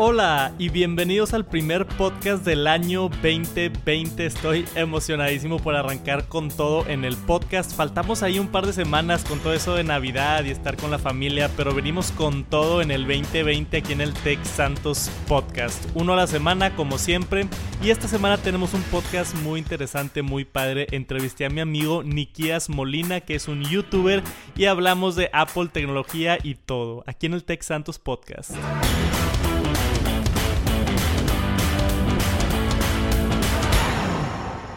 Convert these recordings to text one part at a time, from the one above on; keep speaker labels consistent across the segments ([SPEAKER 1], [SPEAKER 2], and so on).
[SPEAKER 1] Hola y bienvenidos al primer podcast del año 2020. Estoy emocionadísimo por arrancar con todo en el podcast. Faltamos ahí un par de semanas con todo eso de Navidad y estar con la familia, pero venimos con todo en el 2020 aquí en el Tech Santos Podcast. Uno a la semana como siempre y esta semana tenemos un podcast muy interesante, muy padre. Entrevisté a mi amigo Nikias Molina, que es un youtuber y hablamos de Apple, tecnología y todo aquí en el Tech Santos Podcast.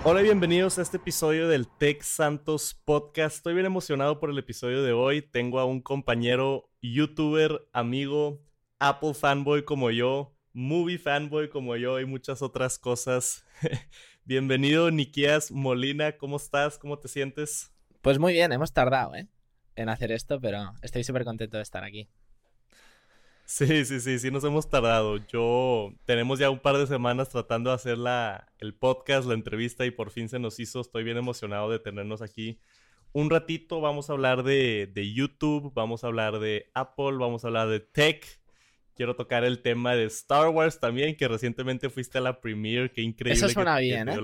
[SPEAKER 1] Hola y bienvenidos a este episodio del Tech Santos Podcast. Estoy bien emocionado por el episodio de hoy. Tengo a un compañero, youtuber, amigo, Apple fanboy como yo, movie fanboy como yo y muchas otras cosas. Bienvenido, Nikias Molina. ¿Cómo estás? ¿Cómo te sientes?
[SPEAKER 2] Pues muy bien, hemos tardado ¿eh? en hacer esto, pero estoy súper contento de estar aquí.
[SPEAKER 1] Sí, sí, sí, sí, nos hemos tardado. Yo tenemos ya un par de semanas tratando de hacer la, el podcast, la entrevista y por fin se nos hizo. Estoy bien emocionado de tenernos aquí. Un ratito vamos a hablar de, de YouTube, vamos a hablar de Apple, vamos a hablar de tech. Quiero tocar el tema de Star Wars también, que recientemente fuiste a la premiere, qué increíble.
[SPEAKER 2] Eso suena bien, ¿eh?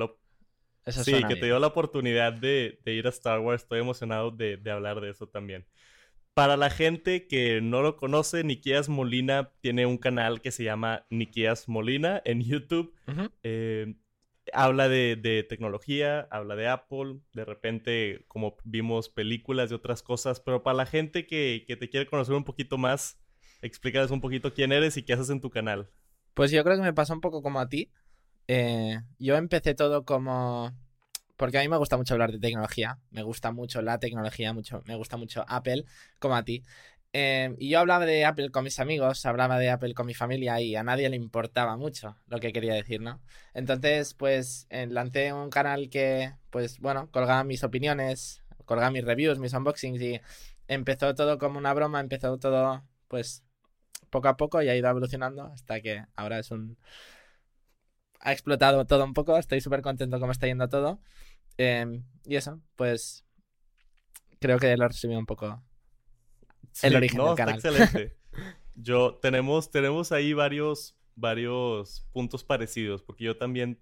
[SPEAKER 1] Eso sí, que te dio la oportunidad de, de, ir a Star Wars. Estoy emocionado de, de hablar de eso también. Para la gente que no lo conoce, Nikias Molina tiene un canal que se llama Nikias Molina en YouTube. Eh, habla de, tecnología, habla de Apple, de repente como vimos películas y otras cosas, pero para la gente que, te quiere conocer un poquito más, explícales un poquito quién eres y qué haces en tu canal.
[SPEAKER 2] Pues yo creo que me pasa un poco como a ti. Eh, yo empecé todo como porque a mí me gusta mucho hablar de tecnología, me gusta mucho la tecnología, mucho, me gusta mucho Apple, como a ti. Em, y yo hablaba de Apple con mis amigos, hablaba de Apple con mi familia y a nadie le importaba mucho lo que quería decir, ¿no? Entonces, pues lancé un canal que, pues bueno, colgaba mis opiniones, colgaba mis reviews, mis unboxings y empezó todo como una broma, empezó todo, pues, poco a poco y ha ido evolucionando hasta que ahora es un... Ha explotado todo un poco, estoy súper contento cómo está yendo todo. Em, y eso, pues creo que lo he resumido un poco el origen del canal.
[SPEAKER 1] excelente. Yo tenemos tenemos ahí varios varios puntos parecidos porque yo también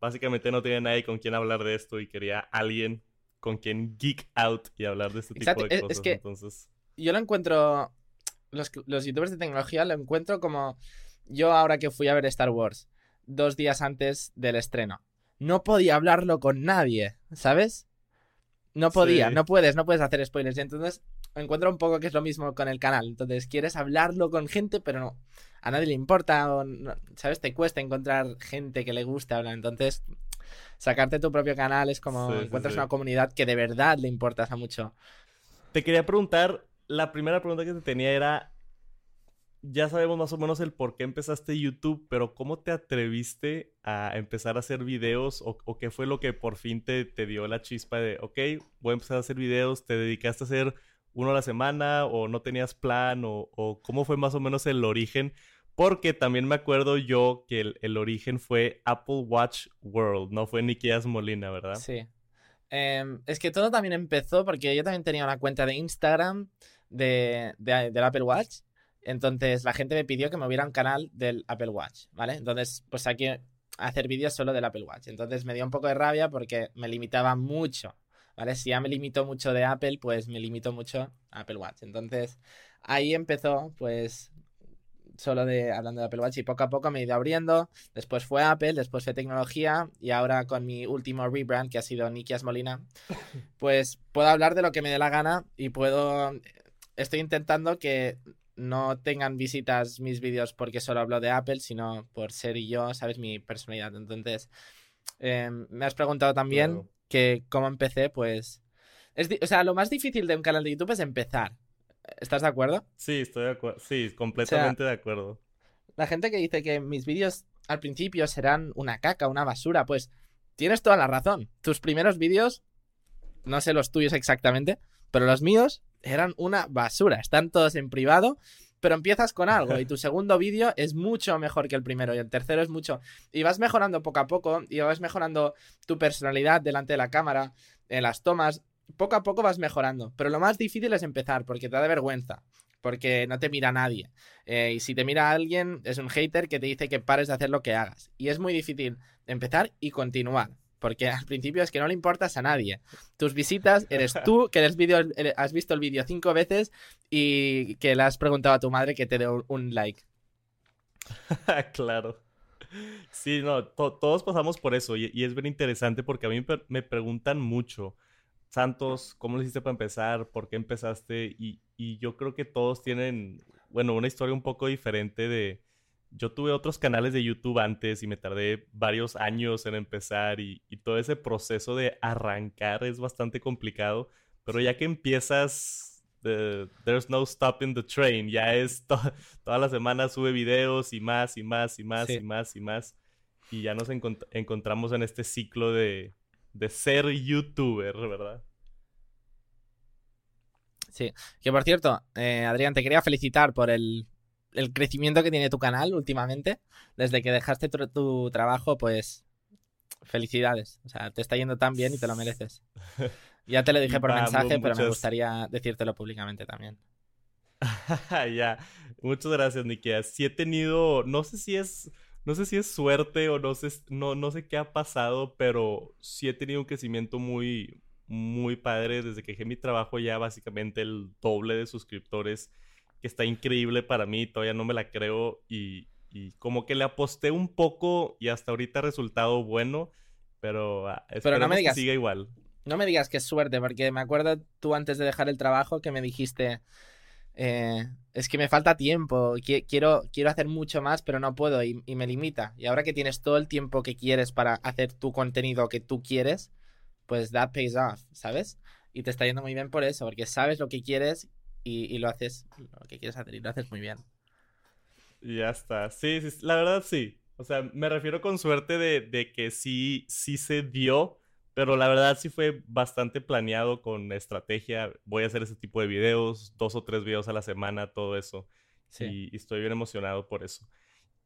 [SPEAKER 1] básicamente no tenía nadie con quien hablar de esto y quería alguien con quien geek out y hablar de este tipo de cosas. Es que entonces
[SPEAKER 2] yo lo encuentro los, los youtubers de tecnología lo encuentro como yo ahora que fui a ver Star Wars dos días antes del estreno no podía hablarlo con nadie, ¿sabes? No podía, no puedes, no puedes hacer spoilers. Y entonces encuentro un poco que es lo mismo con el canal. Entonces quieres hablarlo con gente, pero no, a nadie le importa, o ¿sabes? Te cuesta encontrar gente que le guste hablar. Entonces, sacarte tu propio canal es como encuentras una comunidad que de verdad le importas a mucho.
[SPEAKER 1] Te quería preguntar, la primera pregunta que te tenía era, ya sabemos más o menos el por qué empezaste YouTube, pero ¿cómo te atreviste a empezar a hacer videos? ¿O, qué fue lo que por fin te, te, dio la chispa de, ok, voy a empezar a hacer videos? ¿Te dedicaste a hacer uno a la semana o no tenías plan? ¿O, cómo fue más o menos el origen? Porque también me acuerdo yo que el, origen fue Apple Watch World, no fue Nikias Molina, ¿verdad?
[SPEAKER 2] Sí. Em, es que todo también empezó porque yo también tenía una cuenta de Instagram de, de, del Apple Watch entonces la gente me pidió que me hubiera un canal del Apple Watch, ¿vale? Entonces, pues aquí hacer vídeos solo del Apple Watch. Entonces me dio un poco de rabia porque me limitaba mucho, ¿vale? Si ya me limito mucho de Apple, pues me limito mucho a Apple Watch. Entonces ahí empezó, pues solo de hablando de Apple Watch y poco a poco me he ido abriendo. Después fue Apple, después fue tecnología y ahora con mi último rebrand que ha sido Nikias Molina, pues puedo hablar de lo que me dé la gana y puedo estoy intentando que no tengan visitas mis vídeos porque solo hablo de Apple, sino por ser y yo, ¿sabes? Mi personalidad. Entonces, em, me has preguntado también que cómo empecé, pues... Es o sea, lo más difícil de un canal de YouTube es empezar. ¿Estás de acuerdo?
[SPEAKER 1] Sí, estoy de acuerdo. Sí, completamente de acuerdo.
[SPEAKER 2] La gente que dice que mis vídeos al principio serán una caca, una basura, pues tienes toda la razón. Tus primeros vídeos, no sé los tuyos exactamente, pero los míos eran una basura. Están todos en privado, pero empiezas con algo y tu segundo vídeo es mucho mejor que el primero y el tercero es mucho. Y vas mejorando poco a poco y vas mejorando tu personalidad delante de la cámara, en las tomas. Poco a poco vas mejorando, pero lo más difícil es empezar porque te da vergüenza. porque no te mira nadie. Eh, y si te mira alguien, es un hater que te dice que pares de hacer lo que hagas. Y es muy difícil empezar y continuar. Porque al principio es que no le importas a nadie. Tus visitas eres tú, que eres video, has visto el vídeo cinco veces y que le has preguntado a tu madre que te dé un like.
[SPEAKER 1] claro. Sí, no, todos pasamos por eso y, es bien interesante porque a mí me preguntan mucho, Santos, ¿cómo lo hiciste para empezar? ¿Por qué empezaste? Y, y yo creo que todos tienen, bueno, una historia un poco diferente de... Yo tuve otros canales de YouTube antes y me tardé varios años en empezar y, y todo ese proceso de arrancar es bastante complicado, pero ya que empiezas, there's no stopping the train, ya es toda la semana sube videos y más y más y más y más y más y ya nos encontramos en este ciclo de, de ser youtuber, ¿verdad?
[SPEAKER 2] Sí, que por cierto, eh, Adrián, te quería felicitar por el, crecimiento que tiene tu canal últimamente. Desde que dejaste tu, trabajo, pues felicidades. O sea, te está yendo tan bien y te lo mereces. Ya te lo dije por mensaje, pero me gustaría decírtelo públicamente también.
[SPEAKER 1] ya, muchas gracias, Nikia. Sí he tenido, no sé si es no sé si es suerte o no sé, no, no sé qué ha pasado, pero sí he tenido un crecimiento muy, muy padre desde que dejé mi trabajo ya básicamente el doble de suscriptores, que está increíble para mí, todavía no me la creo y, como que le aposté un poco y hasta ahorita ha resultado bueno, pero ah,
[SPEAKER 2] pero no me digas,
[SPEAKER 1] que siga igual.
[SPEAKER 2] No me digas que es suerte, porque me acuerdo tú antes de dejar el trabajo que me dijiste, eh, es que me falta tiempo, quiero, quiero hacer mucho más, pero no puedo y, me limita. Y ahora que tienes todo el tiempo que quieres para hacer tu contenido que tú quieres, pues that pays off, ¿sabes? Y te está yendo muy bien por eso, porque sabes lo que quieres y, lo haces, lo que quieres hacer y lo haces muy bien.
[SPEAKER 1] Ya está. Sí, sí, la verdad sí. O sea, me refiero con suerte de, de que sí, sí se dio pero la verdad sí fue bastante planeado con estrategia. Voy a hacer ese tipo de videos, dos o tres videos a la semana, todo eso. Y, estoy bien emocionado por eso.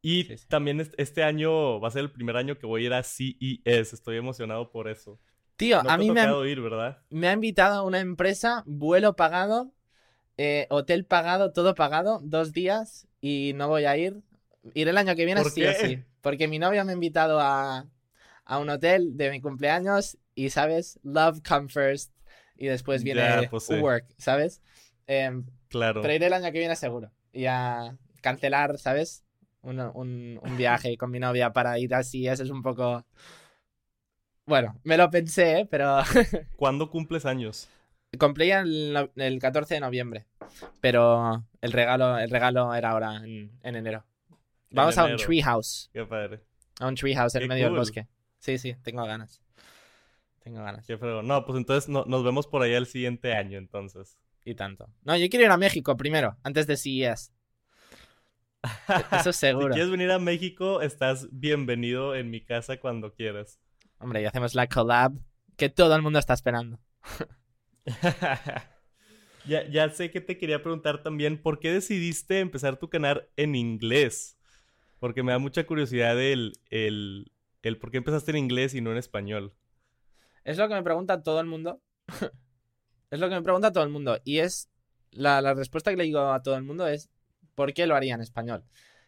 [SPEAKER 1] Y también este año va a ser el primer año que voy a ir a CES. Estoy emocionado por eso.
[SPEAKER 2] Tío, a mí me ha, ir, ¿verdad? me ha invitado a una empresa, vuelo pagado, eh, hotel pagado, todo pagado, dos días y no voy a ir. Iré el año que viene sí o sí. Porque mi novia me ha invitado a, a un hotel de mi cumpleaños y, ¿sabes? Love come first y después viene pues work, ¿sabes? Em, claro. Pero iré el año que viene seguro. Y a cancelar, ¿sabes? Un, un, un viaje con mi novia para ir así, eso es un poco... Bueno, me lo pensé, ¿eh? pero...
[SPEAKER 1] ¿Cuándo cumples años?
[SPEAKER 2] Cumplí el, el 14 de noviembre, pero el regalo, el regalo era ahora, en, enero. Vamos a un treehouse.
[SPEAKER 1] Qué padre.
[SPEAKER 2] A un treehouse en medio del bosque. Sí, sí, tengo ganas. Tengo ganas.
[SPEAKER 1] Qué No, pues entonces nos vemos por allá el siguiente año, entonces.
[SPEAKER 2] Y tanto. No, yo quiero ir a México primero, antes de CES. Eso es seguro.
[SPEAKER 1] si quieres venir a México, estás bienvenido en mi casa cuando quieras.
[SPEAKER 2] Hombre, y hacemos la collab que todo el mundo está esperando.
[SPEAKER 1] ya, ya sé que te quería preguntar también, ¿por qué decidiste empezar tu canal en inglés? Porque me da mucha curiosidad el, el, el por qué empezaste en inglés y no en español.
[SPEAKER 2] Es lo que me pregunta todo el mundo. es lo que me pregunta todo el mundo. Y es. La, respuesta que le digo a todo el mundo es: ¿por qué lo haría en español?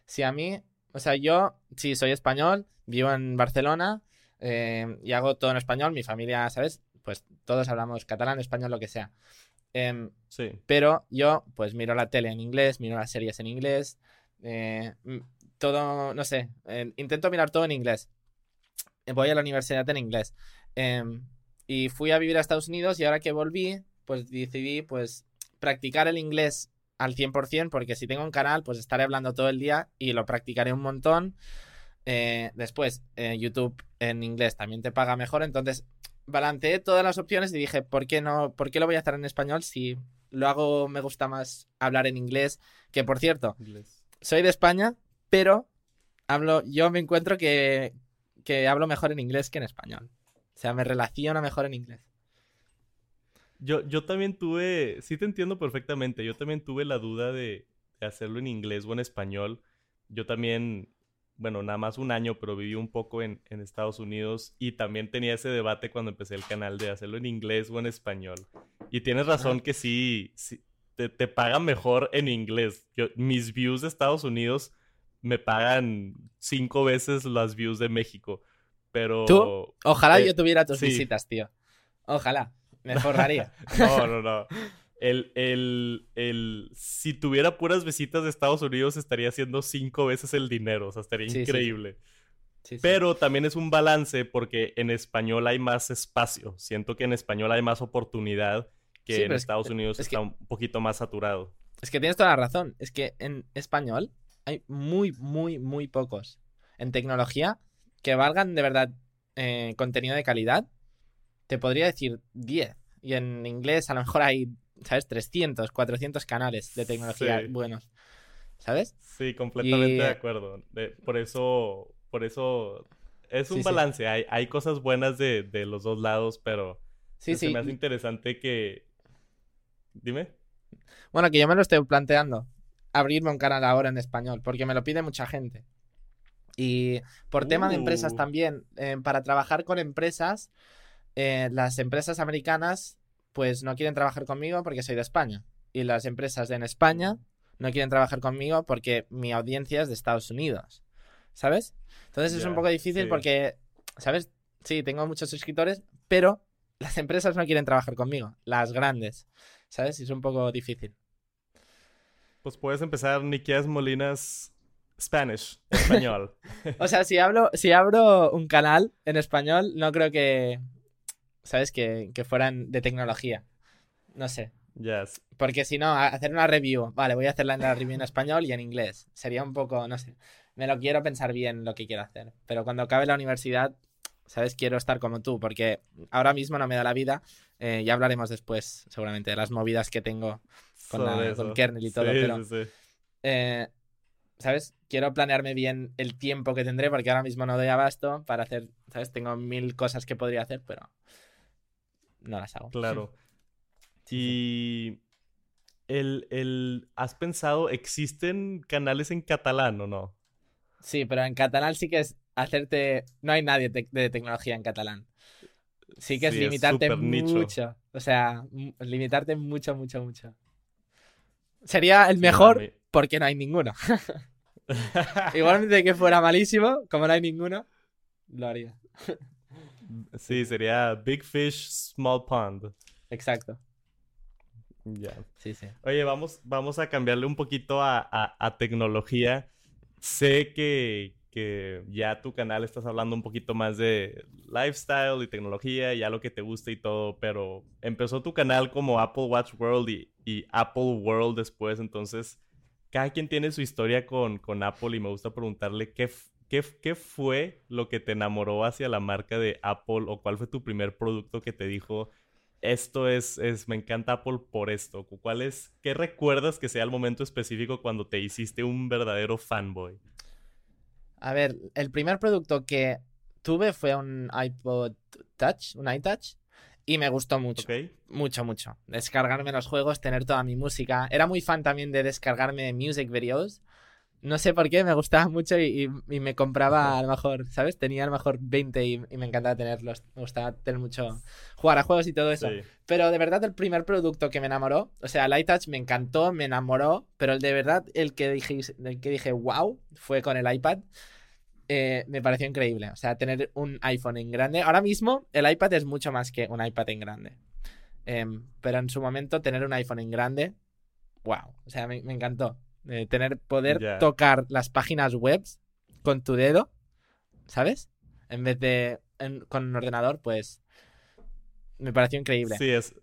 [SPEAKER 2] Si a mí. O sea, yo, sí, soy español, vivo en Barcelona eh, y hago todo en español. Mi familia, ¿sabes? Pues todos hablamos catalán, español, lo que sea. Em, sí. Pero yo, pues miro la tele en inglés, miro las series en inglés. Eh, todo, no sé, eh, intento mirar todo en inglés voy a la universidad en inglés. Em, y fui a vivir a Estados Unidos y ahora que volví, pues decidí pues practicar el inglés al 100% porque si tengo un canal pues estaré hablando todo el día y lo practicaré un montón. Eh, después, eh, YouTube en inglés también te paga mejor, entonces balanceé todas las opciones y dije, ¿por qué no? ¿Por qué lo voy a hacer en español si lo hago, me gusta más hablar en inglés? Que por cierto, soy de España, pero hablo, yo me encuentro que, que hablo mejor en inglés que en español. O sea, me relaciona mejor en inglés.
[SPEAKER 1] Yo, yo también tuve, sí te entiendo perfectamente, yo también tuve la duda de, hacerlo en inglés o en español. Yo también, bueno, nada más un año, pero viví un poco en, Estados Unidos y también tenía ese debate cuando empecé el canal de hacerlo en inglés o en español. Y tienes razón que sí, sí, te, te pagan mejor en inglés. Yo, mis views de Estados Unidos me pagan cinco veces las views de México. Pero.
[SPEAKER 2] ¿Tú? Ojalá
[SPEAKER 1] eh,
[SPEAKER 2] yo tuviera tus
[SPEAKER 1] sí.
[SPEAKER 2] visitas, tío. Ojalá. Me forraría.
[SPEAKER 1] No, no, no. El, el, el, si tuviera puras visitas de Estados Unidos, estaría haciendo cinco veces el dinero. O sea, estaría
[SPEAKER 2] Sí,
[SPEAKER 1] increíble.
[SPEAKER 2] Sí, sí.
[SPEAKER 1] Pero también es un balance porque en español hay más espacio. Siento que en español hay más oportunidad que en
[SPEAKER 2] es-
[SPEAKER 1] Estados Unidos
[SPEAKER 2] es que-
[SPEAKER 1] está un poquito más saturado.
[SPEAKER 2] Es que tienes toda la razón. Es que en español hay muy, muy, muy pocos en tecnología que valgan de verdad eh, contenido de calidad. Te podría decir 10. Y en inglés a lo mejor hay, ¿sabes? 300, 400 canales de tecnología
[SPEAKER 1] Sí.
[SPEAKER 2] buenos. ¿Sabes?
[SPEAKER 1] Sí, completamente
[SPEAKER 2] Y-
[SPEAKER 1] de acuerdo. De- por eso, por eso es un
[SPEAKER 2] Sí, sí.
[SPEAKER 1] balance. Hay, hay cosas buenas de, de los dos lados, pero
[SPEAKER 2] Sí,
[SPEAKER 1] se me hace interesante que... Dime.
[SPEAKER 2] Bueno, que yo me lo estoy planteando. Abrirme un canal ahora en español, porque me lo pide mucha gente. Y por tema de empresas
[SPEAKER 1] Uh.
[SPEAKER 2] también, eh, para trabajar con empresas, eh, las empresas americanas pues no quieren trabajar conmigo porque soy de España. Y las empresas en España no quieren trabajar conmigo porque mi audiencia es de Estados Unidos. ¿Sabes? Entonces es un poco difícil
[SPEAKER 1] sí.
[SPEAKER 2] porque, ¿sabes? Sí, tengo muchos suscriptores, pero las empresas no quieren trabajar conmigo, las grandes. ¿Sabes? Es un poco difícil.
[SPEAKER 1] Pues puedes empezar Nikias Molinas Spanish, español.
[SPEAKER 2] O sea, si hablo, si abro un canal en español, no creo que, ¿sabes? Que, que fueran de tecnología. No sé.
[SPEAKER 1] yes.
[SPEAKER 2] Porque si no, hacer una review. Vale, voy a hacer la review en español y en inglés. Sería un poco, no sé. Me lo quiero pensar bien lo que quiero hacer. Pero cuando acabe la universidad, ¿sabes? Quiero estar como tú. Porque ahora mismo no me da la vida. Eh, ya hablaremos después, seguramente, de las movidas que tengo con, la- con kernel y todo.
[SPEAKER 1] Sí,
[SPEAKER 2] pero
[SPEAKER 1] sí, sí.
[SPEAKER 2] eh, ¿sabes? Quiero planearme bien el tiempo que tendré porque ahora mismo no doy abasto para hacer, ¿sabes? Tengo mil cosas que podría hacer, pero no las hago.
[SPEAKER 1] Claro.
[SPEAKER 2] Sí,
[SPEAKER 1] Y el, el, ¿has pensado, existen canales en catalán o no?
[SPEAKER 2] Sí, pero en catalán sí que es hacerte... No hay nadie te- de tecnología en catalán. Sí que es
[SPEAKER 1] Sí, es
[SPEAKER 2] limitarte
[SPEAKER 1] nicho.
[SPEAKER 2] mucho. O sea, limitarte mucho, mucho, mucho. Sería el mejor porque no hay ninguno. Igualmente que fuera malísimo, como no hay ninguno, lo haría.
[SPEAKER 1] Sí, sería Big Fish, Small Pond.
[SPEAKER 2] Exacto.
[SPEAKER 1] Ya.
[SPEAKER 2] Sí, sí.
[SPEAKER 1] Oye, vamos, vamos a cambiarle un poquito a, a- a tecnología. Sé que, que ya tu canal estás hablando un poquito más de lifestyle y tecnología, ya lo que te gusta y todo, pero empezó tu canal como Apple Watch World y, y Apple World después, entonces cada quien tiene su historia con, con Apple y me gusta preguntarle qué, qué, fue lo que te enamoró hacia la marca de Apple o cuál fue tu primer producto que te dijo, esto es, es, me encanta Apple por esto. ¿Cuál es, qué recuerdas que sea el momento específico cuando te hiciste un verdadero fanboy?
[SPEAKER 2] A ver, el primer producto que tuve fue un iPod Touch, un iTouch, y me gustó mucho.
[SPEAKER 1] ¿Ok?
[SPEAKER 2] Mucho, mucho. Descargarme los juegos, tener toda mi música. Era muy fan también de descargarme music videos. No sé por qué, me gustaba mucho y, y- y me compraba a lo mejor, ¿sabes? Tenía a lo mejor 20 y, y me encantaba tenerlos. Me gustaba tener mucho. jugar a juegos y todo eso.
[SPEAKER 1] Sí.
[SPEAKER 2] Pero de verdad, el primer producto que me enamoró, o sea, el iTouch me encantó, me enamoró, pero el de verdad, el que dije, el que dije wow, fue con el iPad. Eh, me pareció increíble. O sea, tener un iPhone en grande. Ahora mismo, el iPad es mucho más que un iPad en grande. Em, pero en su momento, tener un iPhone en grande, wow. O sea, me, me encantó. Eh, tener, poder tocar las páginas web con tu dedo, ¿sabes? En vez de en- con un ordenador, pues me pareció increíble.
[SPEAKER 1] Sí, es,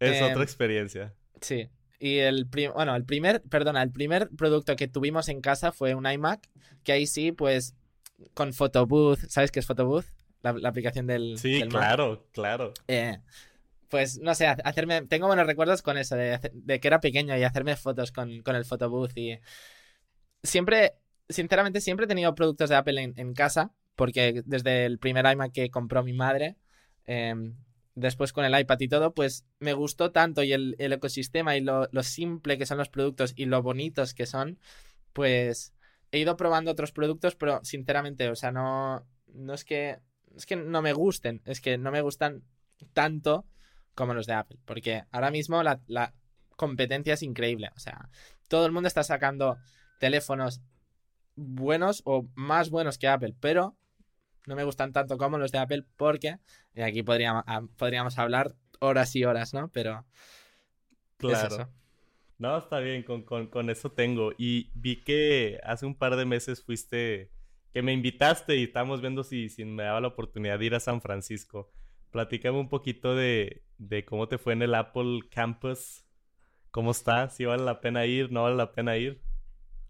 [SPEAKER 1] es
[SPEAKER 2] Em,
[SPEAKER 1] otra experiencia.
[SPEAKER 2] Sí. Y el prim- bueno, el primer, perdona, el primer producto que tuvimos en casa fue un iMac, que ahí sí, pues, con Photobooth, ¿sabes qué es Photobooth? La, la aplicación del,
[SPEAKER 1] Sí,
[SPEAKER 2] del Mac.
[SPEAKER 1] claro, claro.
[SPEAKER 2] Eh, pues, no sé, ha- hacerme, tengo buenos recuerdos con eso, de, de que era pequeño y hacerme fotos con, con el Photobooth y siempre, sinceramente, siempre he tenido productos de Apple en, casa, porque desde el primer iMac que compró mi madre, em, después con el iPad y todo, pues me gustó tanto y el, el ecosistema y lo, lo simple que son los productos y lo bonitos que son, pues he ido probando otros productos, pero sinceramente, o sea, no, no es que, es que no me gusten, es que no me gustan tanto como los de Apple, porque ahora mismo la, la competencia es increíble. O sea, todo el mundo está sacando teléfonos buenos o más buenos que Apple, pero no me gustan tanto como los de Apple porque y aquí podríamos, ah, podríamos hablar horas y horas, ¿no? Pero...
[SPEAKER 1] Claro. No, está bien, con, con, eso tengo. Y vi que hace un par de meses fuiste, que me invitaste y estábamos viendo si, si me daba la oportunidad de ir a San Francisco. Platícame un poquito de, de cómo te fue en el Apple Campus. ¿Cómo está? ¿Si vale la pena ir? ¿No vale la pena ir?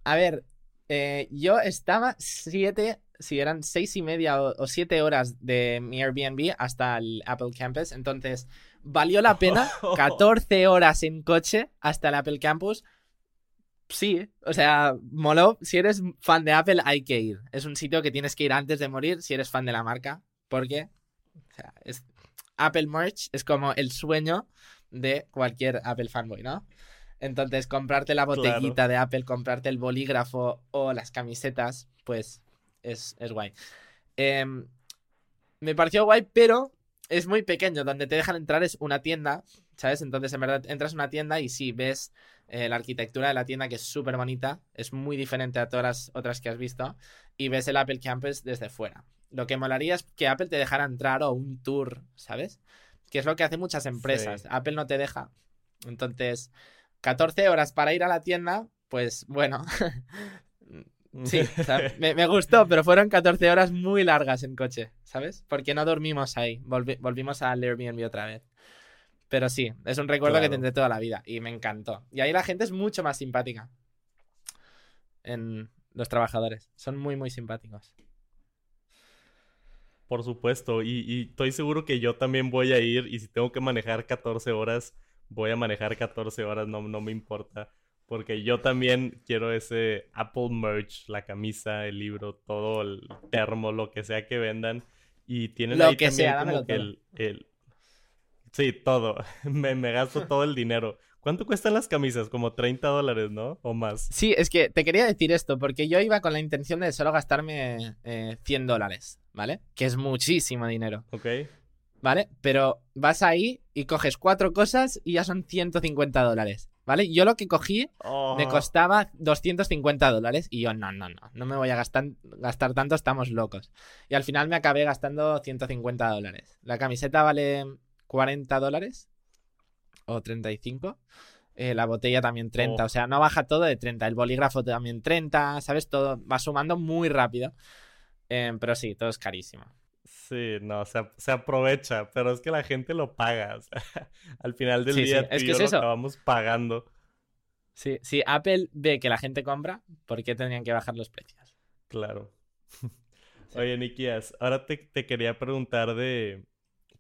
[SPEAKER 2] A ver, eh, yo estaba siete, si eran seis y media o, siete horas de mi Airbnb hasta el Apple Campus. Entonces, valió la pena 14 horas en coche hasta el Apple Campus. Sí, o sea, moló. Si eres fan de Apple, hay que ir. Es un sitio que tienes que ir antes de morir si eres fan de la marca. Porque, o sea, es, Apple Merch es como el sueño de cualquier Apple fanboy, ¿no? Entonces, comprarte la botellita de Apple, comprarte el bolígrafo o las camisetas, pues es, guay. Em, me pareció guay, pero es muy pequeño. Donde te dejan entrar es una tienda, ¿sabes? Entonces, en verdad, entras a una tienda y sí, ves eh, la arquitectura de la tienda, que es súper bonita. Es muy diferente a todas las otras que has visto. Y ves el Apple Campus desde fuera. Lo que molaría es que Apple te dejara entrar o un tour, ¿sabes? Que es lo que hacen muchas empresas. Apple no te deja. Entonces, 14 horas para ir a la tienda, pues bueno. sí, me, gustó, pero fueron 14 horas muy largas en coche, ¿sabes? Porque no dormimos ahí. volvimos al Airbnb otra vez. Pero sí, es un recuerdo que tendré toda la vida y me encantó. Y ahí la gente es mucho más simpática. En los trabajadores. Son muy, muy simpáticos.
[SPEAKER 1] Por supuesto, y, y, estoy seguro que yo también voy a ir y si tengo que manejar 14 horas, voy a manejar 14 horas, no, no me importa. Porque yo también quiero ese Apple merch, la camisa, el libro, todo el termo, lo que sea que vendan. Y tienen ahí que también como que el, el, Sí, todo. me, me gasto todo el dinero. ¿Cuánto cuestan las camisas? Como 30 dólares, ¿no? O más.
[SPEAKER 2] Sí, es que te quería decir esto, porque yo iba con la intención de solo gastarme eh, 100 dólares, ¿vale? Que es muchísimo dinero.
[SPEAKER 1] Ok.
[SPEAKER 2] ¿vale? Pero vas ahí y coges cuatro cosas y ya son 150 dólares, ¿vale? Yo lo que cogí me oh. costaba 250 dólares y yo, no, no, no, no me voy a gastar, gastar tanto, estamos locos. Y al final me acabé gastando 150 dólares. La camiseta vale 40 dólares o 35. Eh, la botella también 30, o sea, no baja todo de 30. El bolígrafo también 30, ¿sabes? Todo va sumando muy rápido. Eh, pero sí, todo es carísimo.
[SPEAKER 1] Sí, no, se, aprovecha, pero es que la gente lo paga. al final del día Es que lo acabamos pagando.
[SPEAKER 2] Sí, si Apple ve que la gente compra, ¿por qué tendrían que bajar los precios?
[SPEAKER 1] Claro. Oye, Nikias, ahora te, quería preguntar de...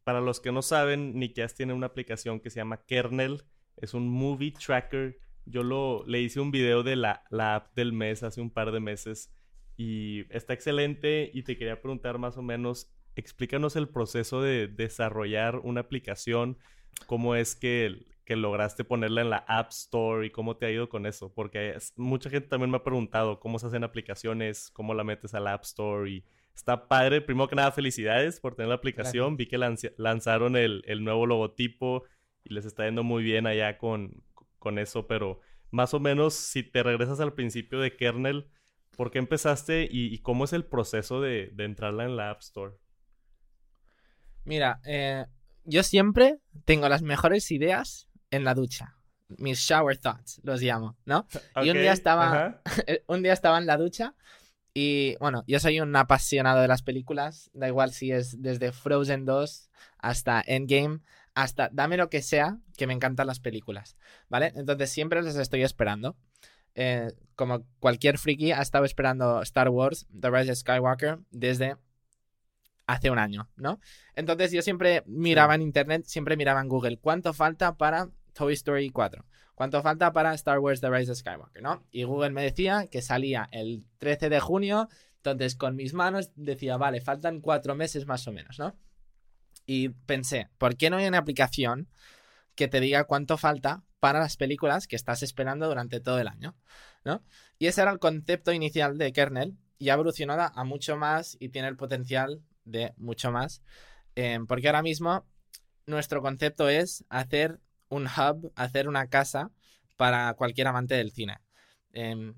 [SPEAKER 1] Para los que no saben, Nikias tiene una aplicación que se llama Kernel. Es un movie tracker. Yo le hice un video de la, app del mes hace un par de meses y está excelente y te quería preguntar más o menos explícanos el proceso de desarrollar una aplicación, cómo es que, lograste ponerla en la App Store y cómo te ha ido con eso, porque mucha gente también me ha preguntado cómo se hacen aplicaciones, cómo la metes a la App Store está padre. Primero que nada, felicidades por tener la aplicación. Vi que lanzaron el, nuevo logotipo y les está yendo muy bien allá con, con eso, pero más o menos si te regresas al principio de kernel, ¿por qué empezaste y, cómo es el proceso de, de entrarla en la App Store?
[SPEAKER 2] Mira, eh, yo siempre tengo las mejores ideas en la ducha. Mis shower thoughts, los llamo, ¿no? y un día estaba. un día estaba en la ducha. Y bueno, yo soy un apasionado de las películas. Da igual si es desde Frozen 2 hasta Endgame, hasta dame lo que sea, que me encantan las películas. ¿Vale? Entonces siempre les estoy esperando. Eh, como cualquier friki, ha estado esperando Star Wars, The Rise of Skywalker, desde hace un año, ¿no? Entonces yo siempre miraba en internet, siempre miraba en Google, ¿cuánto falta para Toy Story 4? ¿Cuánto falta para Star Wars The Rise of Skywalker, ¿no? Y Google me decía que salía el 13 de junio, entonces con mis manos decía, vale, faltan cuatro meses más o menos, ¿no? Y pensé, ¿por qué no hay una aplicación que te diga cuánto falta para las películas que estás esperando durante todo el año, ¿no? Y ese era el concepto inicial de kernel y ha evolucionado a mucho más y tiene el potencial de mucho más. Em, porque ahora mismo nuestro concepto es hacer un hub, hacer una casa para cualquier amante del cine. Em,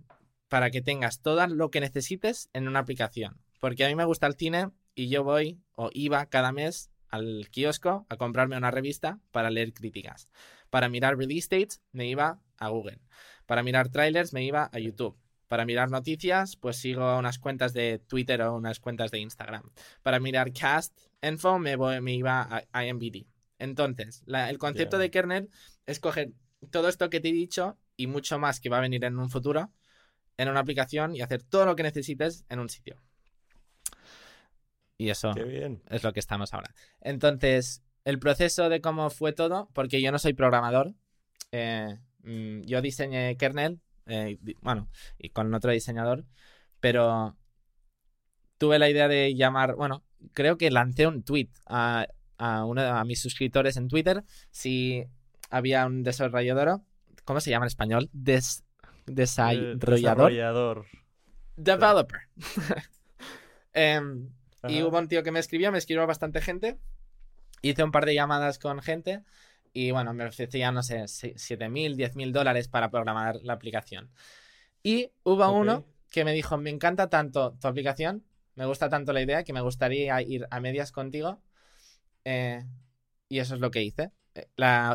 [SPEAKER 2] para que tengas todo lo que necesites en una aplicación. Porque a mí me gusta el cine y yo voy o iba cada mes al kiosco a comprarme una revista para leer críticas. Para mirar release dates me iba a Google. Para mirar trailers me iba a YouTube. Para mirar noticias, pues sigo unas cuentas de Twitter o unas cuentas de Instagram. Para mirar cast info me, voy, me iba a IMBD. Entonces, el concepto de kernel es coger todo esto que te he dicho y mucho más que va a venir en un futuro en una aplicación y hacer todo lo que necesites en un sitio. Y eso es lo que estamos ahora. Entonces, el proceso de cómo fue todo, porque yo no soy programador, eh, mm, yo diseñé kernel, eh, bueno, y con otro diseñador, pero tuve la idea de llamar, bueno, creo que lancé un tweet a, a uno de mis suscriptores en Twitter si había un desarrollador, ¿cómo se llama en español? Des, desarrollador. Developer. Em, y hubo un tío que me escribió, me escribió bastante gente. Hice un par de llamadas con gente y bueno, me ofrecían, no sé, 7.000, 10.000 dólares para programar la aplicación. Y hubo uno que me dijo, me encanta tanto tu aplicación, me gusta tanto la idea que me gustaría ir a medias contigo. Eh, y eso es lo que hice. Eh,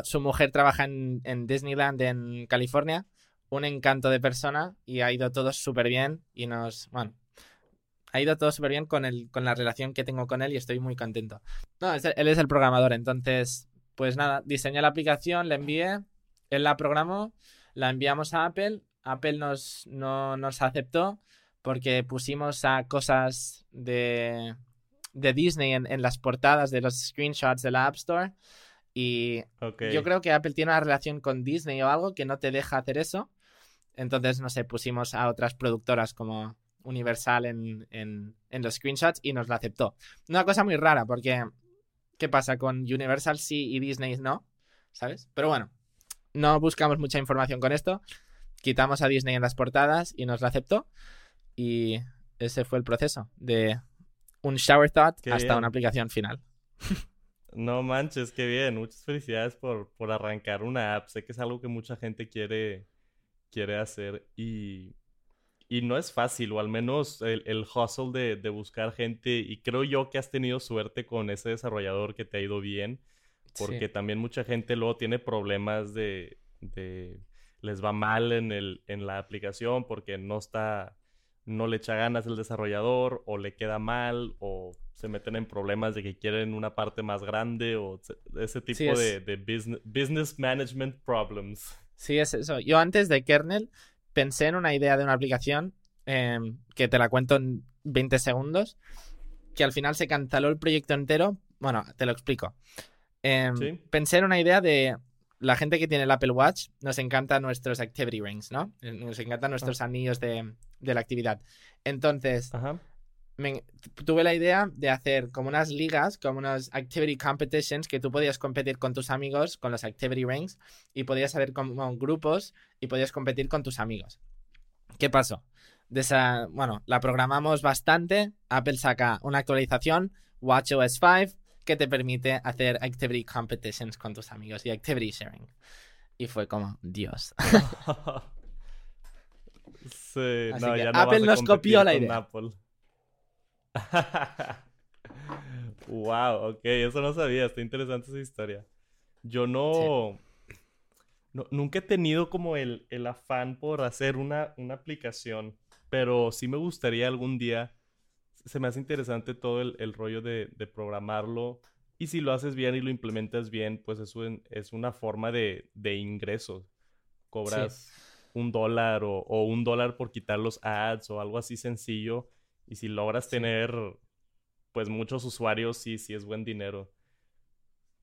[SPEAKER 2] su mujer trabaja en, Disneyland en California un encanto de persona y ha ido todo súper bien y nos, bueno, ha ido todo súper bien con, el, con la relación que tengo con él y estoy muy contento. No, él es el programador, entonces, pues nada, diseñé la aplicación, la envié, él la programó, la enviamos a Apple, Apple nos, no nos aceptó porque pusimos a cosas de, de Disney en, en las portadas de los screenshots de la App Store. Y yo creo que Apple tiene una relación con Disney o algo que no te deja hacer eso. Entonces, no sé, pusimos a otras productoras como Universal en, en, los screenshots y nos la aceptó. Una cosa muy rara, porque ¿qué pasa? Con Universal sí y Disney no, ¿sabes? Pero bueno, no buscamos mucha información con esto. Quitamos a Disney en las portadas y nos la aceptó. Y ese fue el proceso de un shower thought hasta una aplicación final.
[SPEAKER 1] No manches, qué bien. Muchas felicidades por, por arrancar una app. Sé que es algo que mucha gente quiere, quiere hacer y, y no es fácil, o al menos el, el hustle de, de, buscar gente. Y creo yo que has tenido suerte con ese desarrollador que te ha ido bien, porque también mucha gente luego tiene problemas de, de, les va mal en, el, en la aplicación porque no está, no le echa ganas el desarrollador, o le queda mal, o se meten en problemas de que quieren una parte más grande, o ese tipo de, de business, business management problems.
[SPEAKER 2] Sí, es eso. Yo antes de kernel pensé en una idea de una aplicación em, que te la cuento en 20 segundos, que al final se canceló el proyecto entero. Bueno, te lo explico. Em, pensé en una idea de la gente que tiene el Apple Watch, nos encantan nuestros activity rings, ¿no? Nos encantan nuestros ah. anillos de, de, la actividad. Entonces, tuve la idea de hacer como unas ligas, como unas activity competitions que tú podías competir con tus amigos, con los activity rings, y podías hacer como grupos y podías competir con tus amigos. ¿Qué pasó? De esa, bueno, la programamos bastante. Apple saca una actualización, WatchOS 5, que te permite hacer activity competitions con tus amigos y activity sharing. Y fue como, Dios.
[SPEAKER 1] sí,
[SPEAKER 2] Apple nos copió la idea.
[SPEAKER 1] wow, ok, eso no sabía, está interesante esa historia. Yo no, nunca he tenido como el, el afán por hacer una, una, aplicación, pero sí me gustaría algún día, se me hace interesante todo el, el rollo de, de, programarlo. Y si lo haces bien y lo implementas bien, pues eso es una forma de, de ingresos. Cobras un dólar o, o un dólar por quitar los ads o algo así sencillo y si logras tener, pues, muchos usuarios, sí, sí es buen dinero.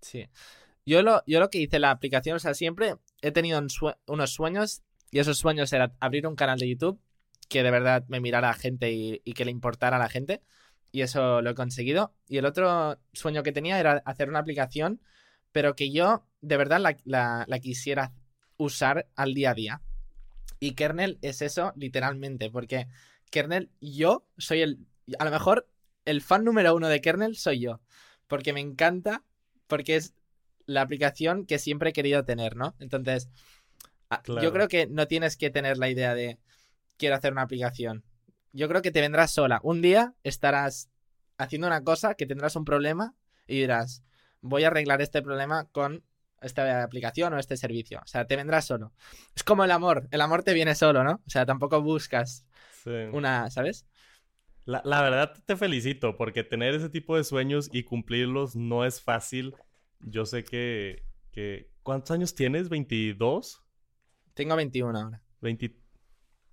[SPEAKER 2] Sí. Yo lo, yo lo que hice la aplicación, o sea, siempre he tenido unos sueños y esos sueños eran abrir un canal de YouTube que de verdad me mirara a gente y, que le importara a la gente. Y eso lo he conseguido. Y el otro sueño que tenía era hacer una aplicación, pero que yo de verdad la, la quisiera usar al día a día. Y kernel es eso literalmente, porque Kernel, yo soy el. A lo mejor el fan número uno de Kernel soy yo. Porque me encanta, porque es la aplicación que siempre he querido tener, ¿no? Entonces,
[SPEAKER 1] Claro.
[SPEAKER 2] Yo creo que no tienes que tener la idea de quiero hacer una aplicación. Yo creo que te vendrás sola. Un día estarás haciendo una cosa que tendrás un problema y dirás, voy a arreglar este problema con esta aplicación o este servicio. O sea, te vendrás solo. Es como el amor. El amor te viene solo, ¿no? O sea, tampoco buscas
[SPEAKER 1] Sí.
[SPEAKER 2] una, ¿sabes?
[SPEAKER 1] La, la verdad te felicito porque tener ese tipo de sueños y cumplirlos no es fácil. Yo sé que, que... ¿Cuántos años tienes? ¿22?
[SPEAKER 2] Tengo 21 ahora.
[SPEAKER 1] 20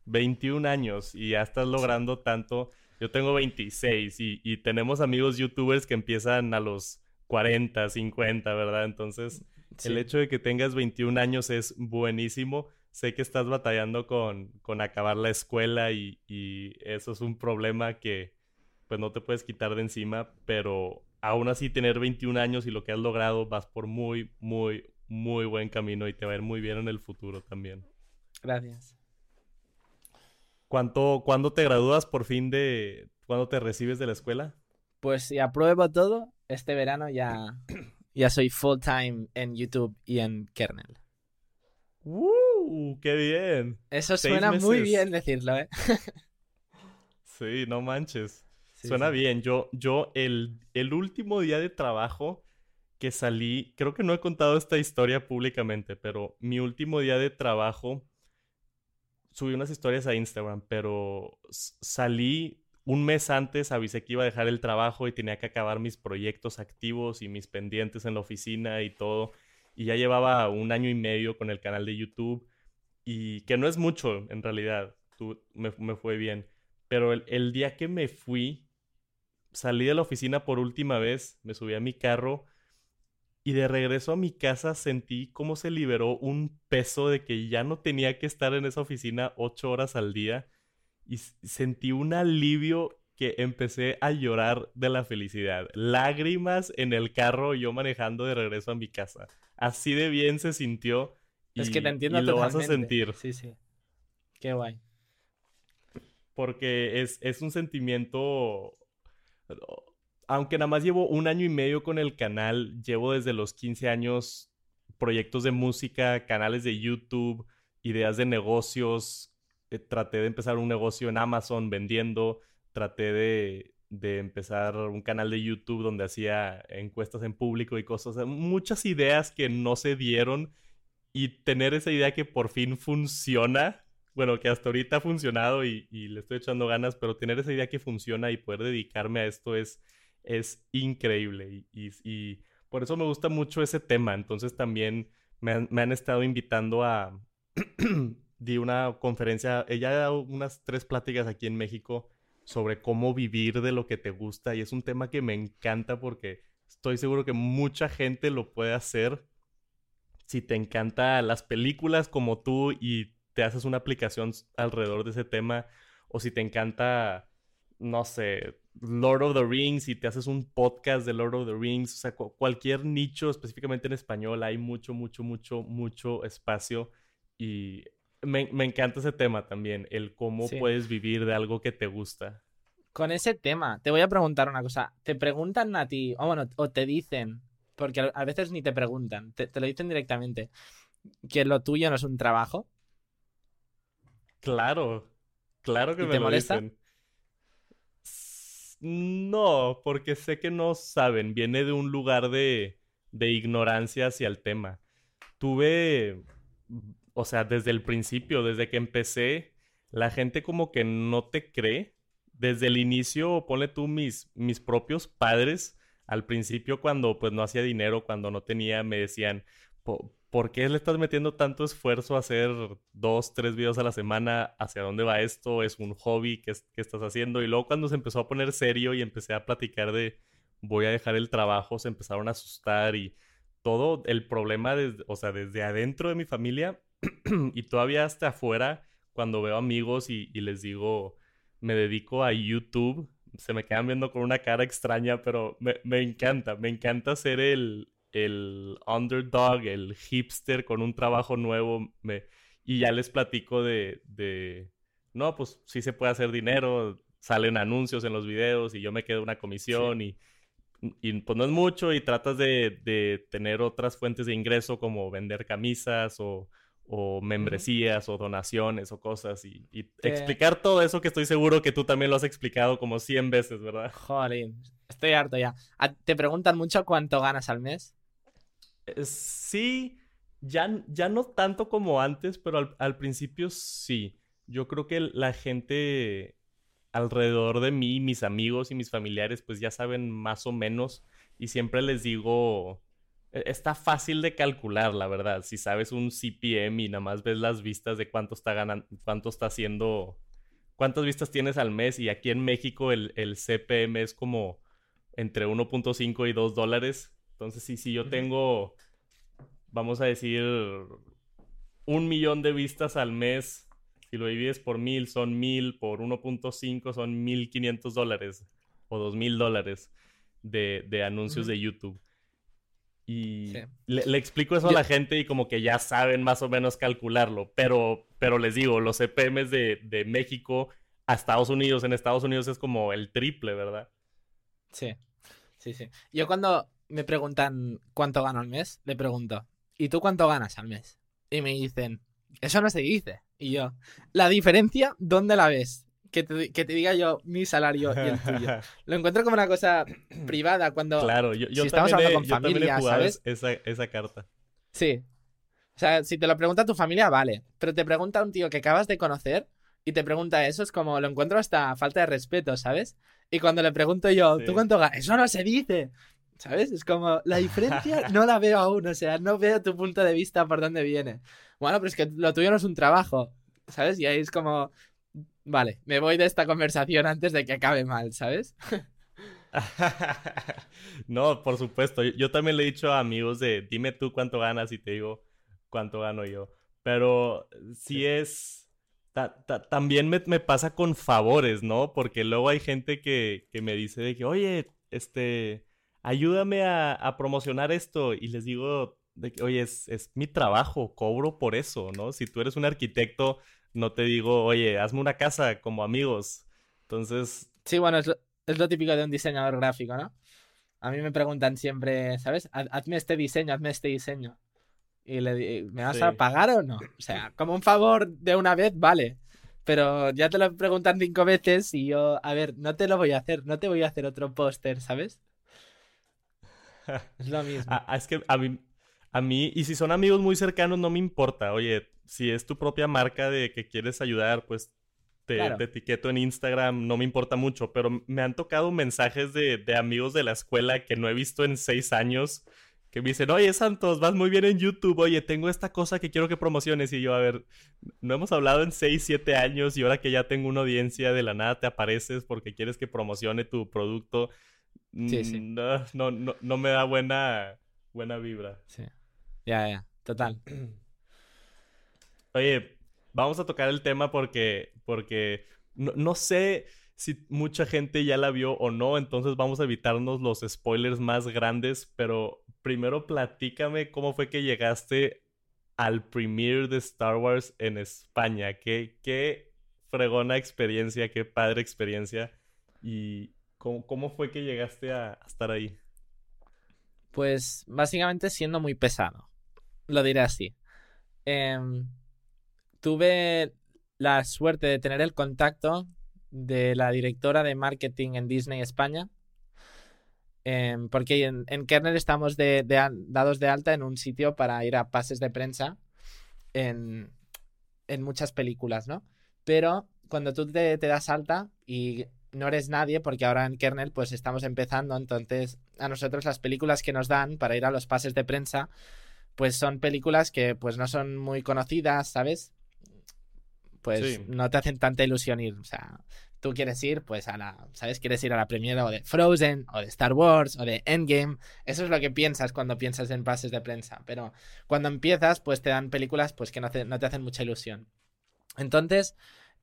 [SPEAKER 1] 21 años y ya estás logrando tanto. Yo tengo 26 y, y tenemos amigos youtubers que empiezan a los 40, 50, ¿verdad? Entonces, el hecho de que tengas 21 años es buenísimo. Sé que estás batallando con, con acabar la escuela y, y eso es un problema que pues no te puedes quitar de encima, pero aún así tener 21 años y lo que has logrado vas por muy, muy, muy buen camino y te va a ir muy bien en el futuro también.
[SPEAKER 2] Gracias.
[SPEAKER 1] ¿Cuánto, ¿Cuándo te gradúas por fin de... ¿Cuándo te recibes de la escuela?
[SPEAKER 2] Pues si apruebo todo, este verano ya, ya soy full time en YouTube y en Kernel.
[SPEAKER 1] ¡Uh! ¡Qué bien!
[SPEAKER 2] Eso suena muy bien decirlo, ¿eh?
[SPEAKER 1] Sí, no manches.
[SPEAKER 2] Sí,
[SPEAKER 1] Suena
[SPEAKER 2] sí.
[SPEAKER 1] bien. Yo, yo el, el último día de trabajo que salí, creo que no he contado esta historia públicamente, pero mi último día de trabajo subí unas historias a Instagram, pero salí un mes antes, avisé que iba a dejar el trabajo y tenía que acabar mis proyectos activos y mis pendientes en la oficina y todo. Y ya llevaba un año y medio con el canal de YouTube y que no es mucho en realidad, me, me fue bien. Pero el, el día que me fui, salí de la oficina por última vez, me subí a mi carro y de regreso a mi casa sentí cómo se liberó un peso de que ya no tenía que estar en esa oficina ocho horas al día y sentí un alivio que empecé a llorar de la felicidad. Lágrimas en el carro yo manejando de regreso a mi casa. Así de bien se sintió y,
[SPEAKER 2] Es que te entiendo
[SPEAKER 1] y lo vas a sentir
[SPEAKER 2] Sí, sí. Qué guay.
[SPEAKER 1] porque es, es un sentimiento, aunque nada más llevo un año y medio con el canal, llevo desde los 15 años proyectos de música, canales de YouTube, ideas de negocios, eh, traté de empezar un negocio en Amazon vendiendo, traté de, de empezar un canal de YouTube donde hacía encuestas en público y cosas, muchas ideas que no se dieron y tener esa idea que por fin funciona, bueno, que hasta ahorita ha funcionado y, y le estoy echando ganas, pero tener esa idea que funciona y poder dedicarme a esto es, es increíble y, y- por eso me gusta mucho ese tema. Entonces también me han, me han estado invitando a... Di una conferencia, ella ha dado unas tres pláticas aquí en México sobre cómo vivir de lo que te gusta y es un tema que me encanta porque estoy seguro que mucha gente lo puede hacer si te encantan las películas como tú y te haces una aplicación alrededor de ese tema, o si te encanta, no sé, Lord of the Rings y te haces un podcast de Lord of the Rings, o sea, cu- cualquier nicho, específicamente en español, hay mucho, mucho, mucho, mucho espacio y me, me encanta ese tema también, el cómo
[SPEAKER 2] Sí.
[SPEAKER 1] puedes vivir de algo que te gusta.
[SPEAKER 2] Con ese tema, te voy a preguntar una cosa. ¿Te preguntan a ti, o bueno, o te dicen, porque a veces ni te preguntan, te, te lo dicen directamente, que lo tuyo no es un trabajo?
[SPEAKER 1] Claro, claro que
[SPEAKER 2] ¿Y
[SPEAKER 1] me
[SPEAKER 2] te
[SPEAKER 1] lo
[SPEAKER 2] molesta?
[SPEAKER 1] dicen. No, porque sé que no saben. Viene de un lugar de, de ignorancia hacia el tema. Tuve, o sea, desde el principio, desde que empecé, la gente como que no te cree. Desde el inicio, ponle tú mis, mis propios padres, al principio cuando pues no hacía dinero, cuando no tenía, me decían, "Po- ¿por qué le estás metiendo tanto esfuerzo a hacer dos, tres videos a la semana? ¿Hacia dónde va esto? ¿Es un hobby que, estás haciendo? Y luego cuando se empezó a poner serio y empecé a platicar de voy a dejar el trabajo, se empezaron a asustar y todo el problema, desde, o sea, desde adentro de mi familia y todavía hasta afuera, cuando veo amigos y, y les digo, me dedico a YouTube, se me quedan viendo con una cara extraña, pero me, me encanta, me encanta ser el, el underdog, el hipster con un trabajo nuevo, me, y ya les platico de, de, no, pues sí se puede hacer dinero, salen anuncios en los videos y yo me quedo una comisión y, y pues no es mucho y tratas de, de tener otras fuentes de ingreso como vender camisas o, o membresías o donaciones o cosas y, explicar todo eso que estoy seguro que tú también lo has explicado como 100 veces, ¿verdad?
[SPEAKER 2] Joder, estoy harto ya. Ah, ¿Te preguntan mucho cuánto ganas al mes?
[SPEAKER 1] Eh, sí, ya, ya no tanto como antes, pero al, principio sí. Yo creo que la gente alrededor de mí, mis amigos y mis familiares, pues ya saben más o menos y siempre les digo, e, está fácil de calcular, la verdad. Si sabes un CPM y nada más ves las vistas de cuánto está ganando, cuánto está haciendo, cuántas vistas tienes al mes y aquí en México el, el CPM es como entre 1.5 y 2 dólares. Entonces, sí, si yo tengo vamos a decir, un millón de vistas al mes, si lo divides por mil, son mil, por 1.5 son mil quinientos dólares o dos mil dólares de, anuncios de YouTube. Y le, explico eso a la gente y como que ya saben más o menos calcularlo, pero, pero les digo, los EPMs de, de México a Estados Unidos, en Estados Unidos es como el triple, ¿verdad?
[SPEAKER 2] Sí, sí, sí. Yo cuando me preguntan cuánto gano al mes, le pregunto, ¿y tú cuánto ganas al mes? Y me dicen, eso no se dice. Y yo, la diferencia, ¿dónde la ves? Que te, diga yo mi salario y el tuyo. Lo encuentro como una cosa privada cuando
[SPEAKER 1] claro, yo, yo estamos hablando con familia, ¿sabes? Esa, esa carta.
[SPEAKER 2] Sí. O sea, si te lo pregunta tu familia, vale. Pero te pregunta un tío que acabas de conocer y te pregunta eso, es como lo encuentro hasta falta de respeto, ¿sabes? Y cuando le pregunto yo, ¿tú cuánto ganas? Eso no se dice. ¿Sabes? Es como, la diferencia no la veo aún, o sea, no veo tu punto de vista por dónde viene. Bueno, pero es que lo tuyo no es un trabajo, ¿sabes? Y ahí es como, vale, me voy de esta conversación antes de que acabe mal, ¿sabes?
[SPEAKER 1] no, por supuesto. Yo también le he dicho a amigos de, dime tú cuánto ganas y te digo cuánto gano yo. Pero si es... también me, me, pasa con favores, ¿no? Porque luego hay gente que, que me dice de que, oye, este ayúdame a, promocionar esto. Y les digo, de que, oye, es, mi trabajo, cobro por eso, ¿no? Si tú eres un arquitecto, no te digo, oye, hazme una casa como amigos. Entonces...
[SPEAKER 2] Sí, bueno, es lo, típico de un diseñador gráfico, ¿no? A mí me preguntan siempre, ¿sabes? Hazme este diseño, hazme este diseño. Y le ¿me vas a pagar o no? O sea, como un favor de una vez, vale. Pero ya te lo preguntan cinco veces y yo, a ver, no te lo voy a hacer, no te voy a hacer otro póster, ¿sabes?
[SPEAKER 1] Es lo mismo. Ah, es que a mí, a mí, y si son amigos muy cercanos, no me importa. Oye, si es tu propia marca de que quieres ayudar, pues te, etiqueto en Instagram, no me importa mucho. Pero me han tocado mensajes de, de, amigos de la escuela que no he visto en seis años. Que me dicen, oye Santos, vas muy bien en YouTube, oye, tengo esta cosa que quiero que promociones. Y yo, a ver, no hemos hablado en seis, siete años y ahora que ya tengo una audiencia, de la nada te apareces porque quieres que promocione tu producto. Sí, sí. Mm, no, no, no, me da buena, buena vibra.
[SPEAKER 2] Sí. Ya, ya, total.
[SPEAKER 1] Oye, vamos a tocar el tema porque, porque no, no, sé si mucha gente ya la vio o no, entonces vamos a evitarnos los spoilers más grandes, pero primero platícame cómo fue que llegaste al premiere de Star Wars en España. Qué, qué fregona experiencia, qué padre experiencia. Y, ¿Cómo, fue que llegaste a, estar ahí?
[SPEAKER 2] Pues básicamente siendo muy pesado. Lo diré así. Em, tuve la suerte de tener el contacto de la directora de marketing en Disney España. Em, porque en, Kernel estamos dados de alta en un sitio para ir a pases de prensa en, muchas películas, ¿no? Pero cuando tú te das alta y no eres nadie porque ahora en kernel pues estamos empezando, entonces a nosotros las películas que nos dan para ir a los pases de prensa pues son películas que pues no son muy conocidas, ¿sabes? Pues no te hacen tanta ilusión ir, o sea, tú quieres ir pues a la, ¿sabes? Quieres ir a la premiera o de Frozen o de Star Wars o de Endgame, eso es lo que piensas cuando piensas en pases de prensa, pero cuando empiezas pues te dan películas pues que no no te hacen mucha ilusión. Entonces,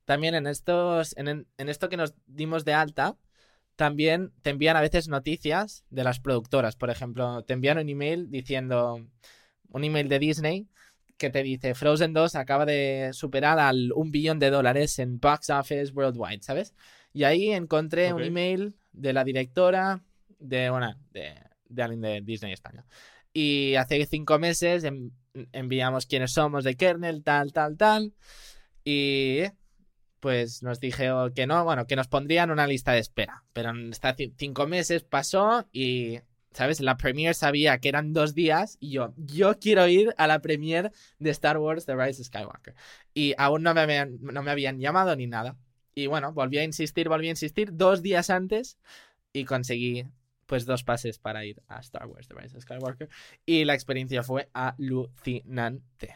[SPEAKER 2] también en estos, en, esto que nos dimos de alta, también te envían a veces noticias de las productoras. Por ejemplo, te envían un email diciendo, un email de Disney que te dice Frozen 2 acaba de superar al un billón de dólares en box office worldwide, ¿sabes? Y ahí encontré un email de la directora de, una de, de alguien de Disney España. Y hace cinco meses em, enviamos quiénes somos de kernel, tal, tal, tal. Y pues nos dijeron que no, bueno, que nos pondrían una lista de espera. Pero hasta cinco meses pasó y, ¿sabes? La premiere sabía que eran dos días y yo, yo quiero ir a la premiere de Star Wars The Rise of Skywalker. Y aún no me habían, no me habían llamado ni nada. Y bueno, volví a insistir, volví a insistir dos días antes y conseguí pues dos pases para ir a Star Wars The Rise of Skywalker. Y la experiencia fue alucinante.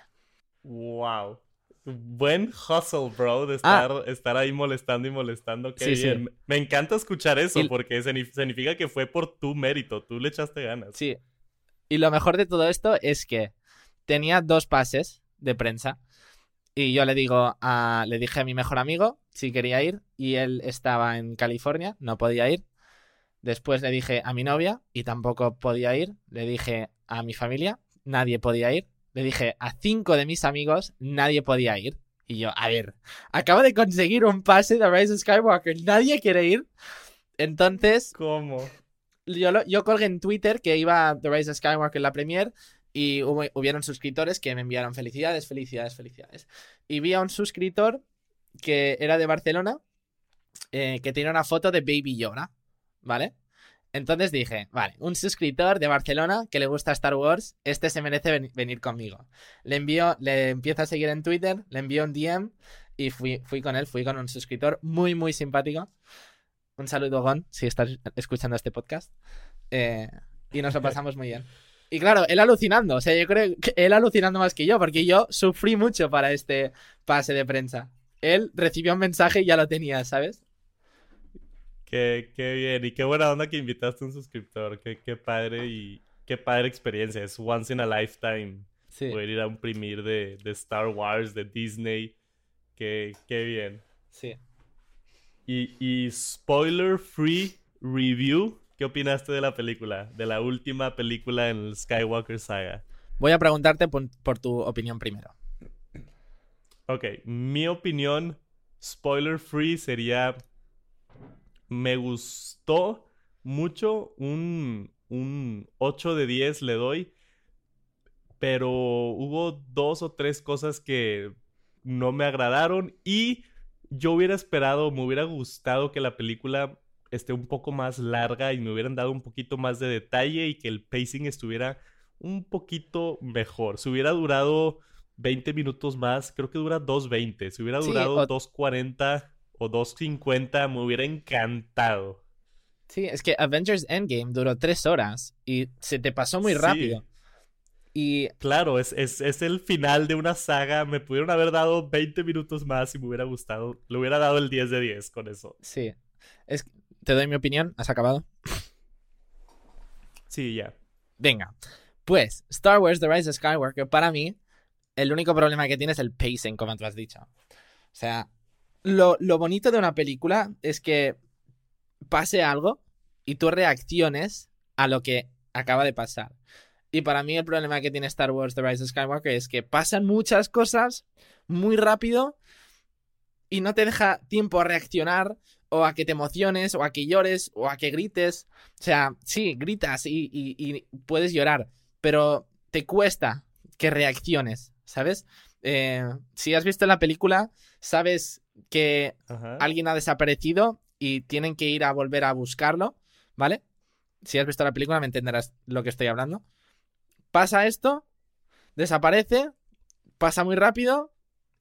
[SPEAKER 1] Wow. Buen hustle, bro, de ah. estar, estar ahí molestando y molestando. Qué bien. Me encanta escuchar eso porque significa que fue por tu mérito. Tú le echaste ganas.
[SPEAKER 2] Sí. Y lo mejor de todo esto es que tenía dos pases de prensa. Y yo le digo a, le dije a mi mejor amigo si quería ir. Y él estaba en California, no podía ir. Después le dije a mi novia y tampoco podía ir. Le dije a mi familia, nadie podía ir le dije a cinco de mis amigos, nadie podía ir. Y yo, a ver, acabo de conseguir un pase de Rise of Skywalker, nadie quiere ir. Entonces.
[SPEAKER 1] ¿Cómo?
[SPEAKER 2] Yo, yo colgué en Twitter que iba a The Rise of Skywalker la premier y hubo, hubieron suscriptores que me enviaron felicidades, felicidades, felicidades. Y vi a un suscriptor que era de Barcelona eh, que tenía una foto de Baby Yoda, ¿vale? Entonces dije, vale, un suscriptor de Barcelona que le gusta Star Wars, este se merece venir conmigo. Le envío, le empiezo a seguir en Twitter, le envío un DM y fui, fui con él, fui con un suscriptor muy, muy simpático. Un saludo, Gon, si estás escuchando este podcast. Eh, y nos lo pasamos muy bien. Y claro, él alucinando, o sea, yo creo que él alucinando más que yo, porque yo sufrí mucho para este pase de prensa. Él recibió un mensaje y ya lo tenía, ¿sabes?
[SPEAKER 1] Qué, qué, bien. Y qué buena onda que invitaste a un suscriptor. Qué, qué padre y qué padre experiencia. Es once in a lifetime. Poder ir a un premier de, de Star Wars, de Disney. Qué, qué bien.
[SPEAKER 2] Sí.
[SPEAKER 1] Y, y spoiler free review. ¿Qué opinaste de la película? De la última película en el Skywalker saga.
[SPEAKER 2] Voy a preguntarte por, por tu opinión primero.
[SPEAKER 1] Ok, mi opinión spoiler free sería me gustó mucho, un, un 8 de 10 le doy, pero hubo dos o tres cosas que no me agradaron y yo hubiera esperado, me hubiera gustado que la película esté un poco más larga y me hubieran dado un poquito más de detalle y que el pacing estuviera un poquito mejor. Si hubiera durado 20 minutos más, creo que dura 2.20. Si hubiera durado 2.40, o 2.50 me hubiera encantado.
[SPEAKER 2] Sí, es que Avengers Endgame duró tres horas y se te pasó muy rápido. Y...
[SPEAKER 1] Claro, es, es, el final de una saga. Me pudieron haber dado 20 minutos más y me hubiera gustado. Le hubiera dado el 10 de 10 con eso.
[SPEAKER 2] Sí. Es... Te doy mi opinión. ¿Has acabado?
[SPEAKER 1] Sí, ya.
[SPEAKER 2] Venga. Pues, Star Wars The Rise of Skywalker, para mí, el único problema que tiene es el pacing, como tú has dicho. O sea, lo, bonito de una película es que pase algo y tú reacciones a lo que acaba de pasar. Y para mí el problema que tiene Star Wars The Rise of Skywalker es que pasan muchas cosas muy rápido y no te deja tiempo a reaccionar o a que te emociones o a que llores o a que grites. O sea, sí, gritas y, puedes llorar, pero te cuesta que reacciones, ¿sabes? Eh, si has visto la película, sabes que alguien ha desaparecido y tienen que ir a volver a buscarlo, ¿vale? Si has visto la película me entenderás lo que estoy hablando. Pasa esto, desaparece, pasa muy rápido,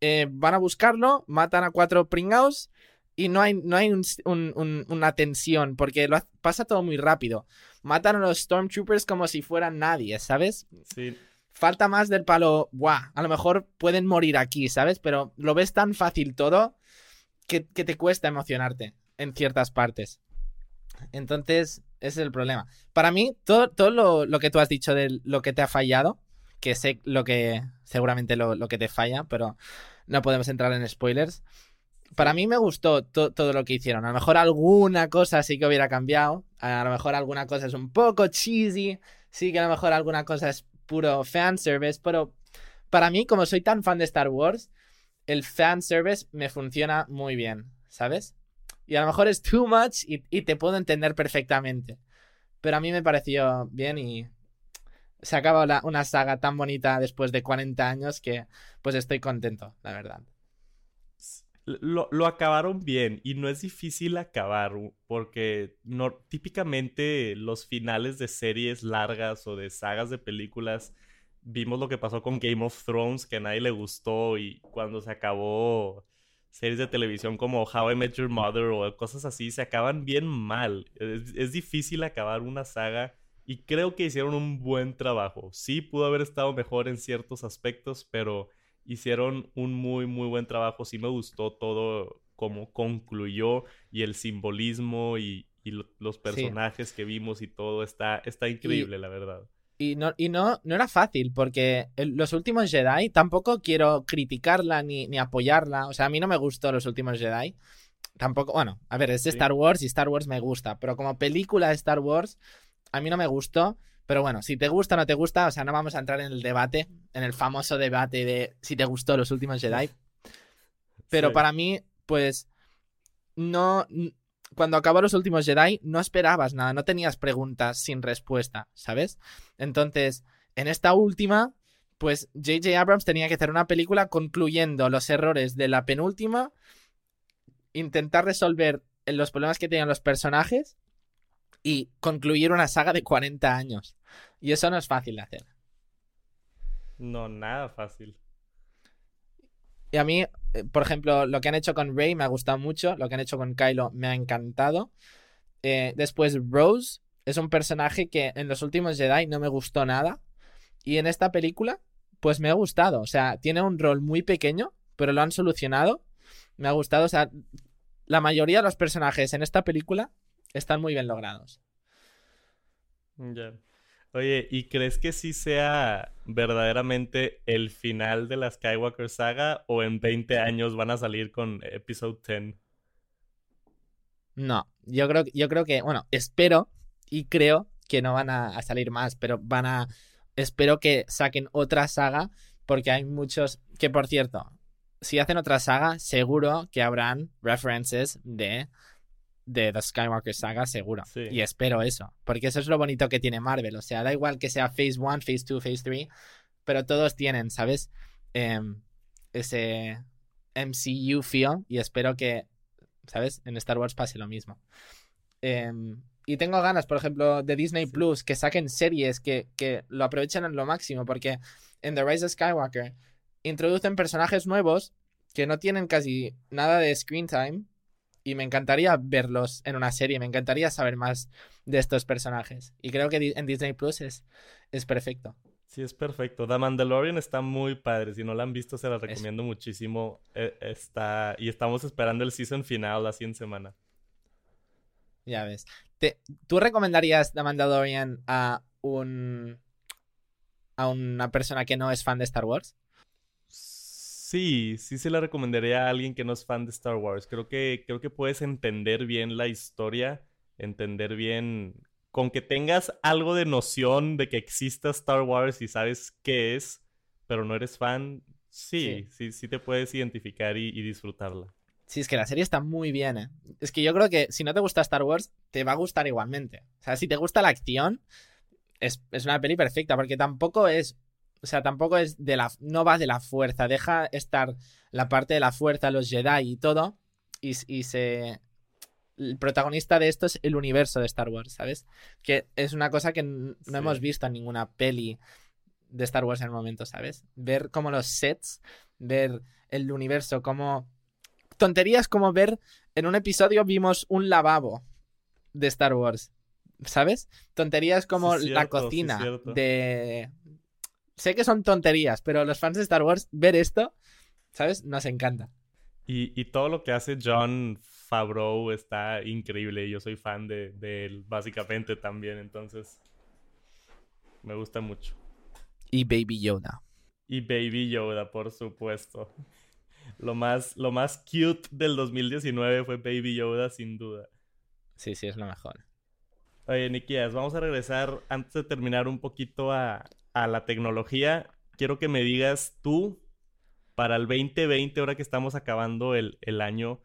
[SPEAKER 2] eh, van a buscarlo, matan a cuatro pringaos y no hay, no hay una tensión porque lo, pasa todo muy rápido. Matan a los Stormtroopers como si fueran nadie, ¿sabes?
[SPEAKER 1] Sí.
[SPEAKER 2] Falta más del palo, guau, a lo mejor pueden morir aquí, ¿sabes? Pero lo ves tan fácil todo que, te cuesta emocionarte en ciertas partes. Entonces, ese es el problema. Para mí, todo, todo lo, que tú has dicho de lo que te ha fallado, que sé lo que seguramente lo, que te falla, pero no podemos entrar en spoilers. Para mí me gustó todo lo que hicieron. A lo mejor alguna cosa sí que hubiera cambiado. A lo mejor alguna cosa es un poco cheesy. Sí que a lo mejor alguna cosa es puro fanservice. Pero para mí, como soy tan fan de Star Wars, el fan service me funciona muy bien, ¿sabes? Y a lo mejor es too much y, te puedo entender perfectamente. Pero a mí me pareció bien y se acaba una saga tan bonita después de 40 años que pues estoy contento, la verdad.
[SPEAKER 1] Lo, lo, acabaron bien y no es difícil acabar porque típicamente los finales de series largas o de sagas de películas vimos lo que pasó con Game of Thrones que a nadie le gustó y cuando se acabó series de televisión como How I Met Your Mother o cosas así se acaban bien mal. Es, difícil acabar una saga y creo que hicieron un buen trabajo. Sí pudo haber estado mejor en ciertos aspectos, pero hicieron un muy, muy buen trabajo. Sí me gustó todo como concluyó y el simbolismo y, los personajes que vimos y todo está, está increíble, la verdad.
[SPEAKER 2] Y no, y no, no era fácil, porque los últimos Jedi tampoco quiero criticarla ni, ni, apoyarla. O sea, a mí no me gustó los últimos Jedi. Tampoco, bueno, a ver, es de Star Wars y Star Wars me gusta, pero como película de Star Wars, a mí no me gustó. Pero bueno, si te gusta o no te gusta, o sea, no vamos a entrar en el debate, en el famoso debate de si te gustó los últimos Jedi. Pero para mí, pues, no, cuando acabó los últimos Jedi no esperabas nada, no tenías preguntas sin respuesta, ¿sabes? Entonces, en esta última, pues JJ Abrams tenía que hacer una película concluyendo los errores de la penúltima, intentar resolver los problemas que tenían los personajes y concluir una saga de 40 años. Y eso no es fácil de hacer.
[SPEAKER 1] No, nada fácil.
[SPEAKER 2] Y a mí, eh, por ejemplo, lo que han hecho con Rey me ha gustado mucho, lo que han hecho con Kylo me ha encantado. Eh, después, Rose es un personaje que en los últimos Jedi no me gustó nada. Y en esta película, pues me ha gustado. O sea, tiene un rol muy pequeño, pero lo han solucionado. Me ha gustado. O sea, la mayoría de los personajes en esta película están muy bien logrados.
[SPEAKER 1] Ya. Oye, ¿y crees que sí sea verdaderamente el final de la Skywalker saga o en 20 años van a salir con Episode 10?
[SPEAKER 2] No, yo creo, yo creo que, bueno, espero y creo que no van a, salir más, pero van a, espero que saquen otra saga porque hay muchos, que por cierto, si hacen otra saga, seguro que habrán references de de The Skywalker Saga, seguro. Y espero eso, porque eso es lo bonito que tiene Marvel. O sea, da igual que sea Phase 1, Phase 2, Phase 3, pero todos tienen, ¿sabes? Em, ese MCU feel y espero que, ¿sabes? En Star Wars pase lo mismo. Em, y tengo ganas, por ejemplo, de Disney Plus, que saquen series que, que lo aprovechen en lo máximo, porque en The Rise of Skywalker introducen personajes nuevos que no tienen casi nada de screen time y me encantaría verlos en una serie, me encantaría saber más de estos personajes. Y creo que en Disney Plus es, es perfecto.
[SPEAKER 1] Sí, es perfecto. The Mandalorian está muy padre. Si no la han visto, se la recomiendo muchísimo. E, está... Y estamos esperando el season final la siguiente semana.
[SPEAKER 2] Ya ves. ¿Tú recomendarías The Mandalorian a un. a una persona que no es fan de Star Wars?
[SPEAKER 1] Sí, sí se la recomendaría a alguien que no es fan de Star Wars. Creo que, creo que puedes entender bien la historia, entender bien, con que tengas algo de noción de que exista Star Wars y sabes qué es, pero no eres fan, sí, sí, sí, te puedes identificar y, disfrutarla.
[SPEAKER 2] Sí, es que la serie está muy bien, ¿eh? Es que yo creo que si no te gusta Star Wars, te va a gustar igualmente. O sea, si te gusta la acción, es, es una peli perfecta, porque tampoco es o sea, tampoco es de la. No va de la fuerza. Deja estar la parte de la fuerza, los Jedi y todo. Y, se. El protagonista de esto es el universo de Star Wars, ¿sabes? Que es una cosa que no hemos visto en ninguna peli de Star Wars en el momento, ¿sabes? Ver como los sets, ver el universo, como. Tonterías como ver. En un episodio vimos un lavabo de Star Wars. ¿Sabes? Tonterías como la cocina de, sé que son tonterías, pero los fans de Star Wars, ver esto, ¿sabes? Nos encanta.
[SPEAKER 1] Y, todo lo que hace John Favreau está increíble. Yo soy fan de, él, básicamente también, entonces me gusta mucho.
[SPEAKER 2] Y Baby Yoda.
[SPEAKER 1] Y Baby Yoda, por supuesto. Lo más, lo más cute del 2019 fue Baby Yoda, sin duda.
[SPEAKER 2] Sí, sí, es lo mejor.
[SPEAKER 1] Oye, Nikias, vamos a regresar antes de terminar un poquito a, a la tecnología, quiero que me digas tú, para el 2020, ahora que estamos acabando el, año,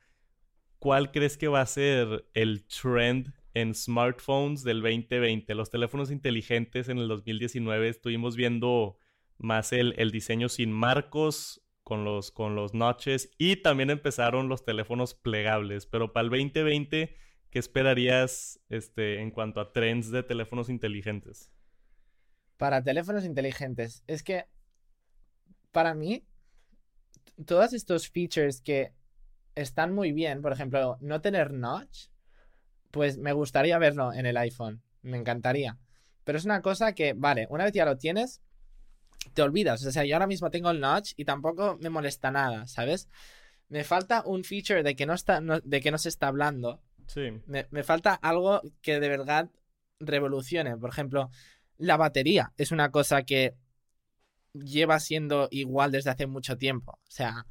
[SPEAKER 1] ¿cuál crees que va a ser el trend en smartphones del 2020. Los teléfonos inteligentes en el 2019 estuvimos viendo más el, el diseño sin marcos, con los, con los notches y también empezaron los teléfonos plegables. Pero para el 2020, ¿qué esperarías este, en cuanto a trends de teléfonos inteligentes?
[SPEAKER 2] Para teléfonos inteligentes, es que para mí, todos estos features que están muy bien, por ejemplo, no tener notch, pues me gustaría verlo en el iPhone, me encantaría. Pero es una cosa que, vale, una vez ya lo tienes, te olvidas. O sea, yo ahora mismo tengo el notch y tampoco me molesta nada, ¿sabes? Me falta un feature de que no, está, de que no se está hablando.
[SPEAKER 1] Sí.
[SPEAKER 2] Me, me falta algo que de verdad revolucione. Por ejemplo, la batería es una cosa que lleva siendo igual desde hace mucho tiempo. O sea,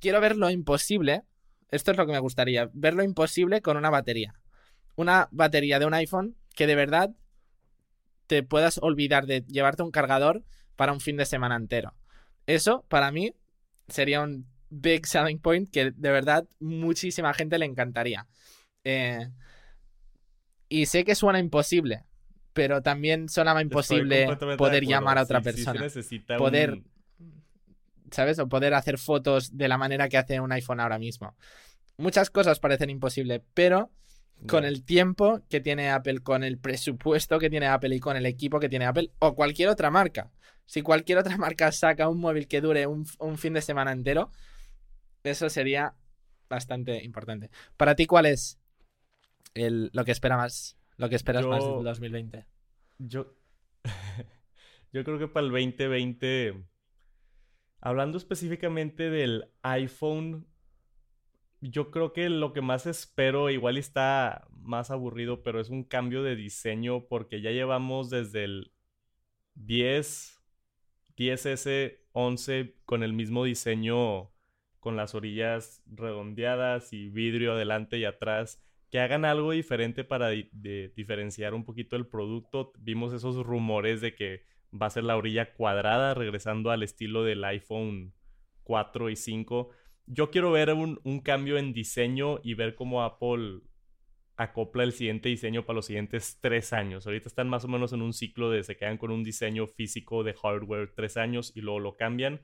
[SPEAKER 2] quiero ver lo imposible. Esto es lo que me gustaría. Ver lo imposible con una batería. Una batería de un iPhone que de verdad te puedas olvidar de llevarte un cargador para un fin de semana entero. Eso, para mí, sería un big selling point que de verdad muchísima gente le encantaría. Eh, y sé que suena imposible, pero también sonaba imposible poder llamar a otra persona. poder, ¿sabes? O poder hacer fotos de la manera que hace un iPhone ahora mismo. Muchas cosas parecen imposibles, pero con el tiempo que tiene Apple, con el presupuesto que tiene Apple y con el equipo que tiene Apple o cualquier otra marca. Si cualquier otra marca saca un móvil que dure un, fin de semana entero, eso sería bastante importante. Para ti, ¿cuál es el, lo que espera más, lo que esperas más del 2020?
[SPEAKER 1] Yo, yo creo que para el 2020, hablando específicamente del iPhone yo creo que lo que más espero, igual está más aburrido, pero es un cambio de diseño porque ya llevamos desde el 10, 10S, 11 con el mismo diseño, con las orillas redondeadas y vidrio adelante y atrás. Que hagan algo diferente para diferenciar un poquito el producto. Vimos esos rumores de que va a ser la orilla cuadrada, regresando al estilo del iPhone 4 y 5 yo quiero ver un, cambio en diseño y ver cómo Apple acopla el siguiente diseño para los siguientes tres años. Ahorita están más o menos en un ciclo de se quedan con un diseño físico de hardware tres años y luego lo cambian.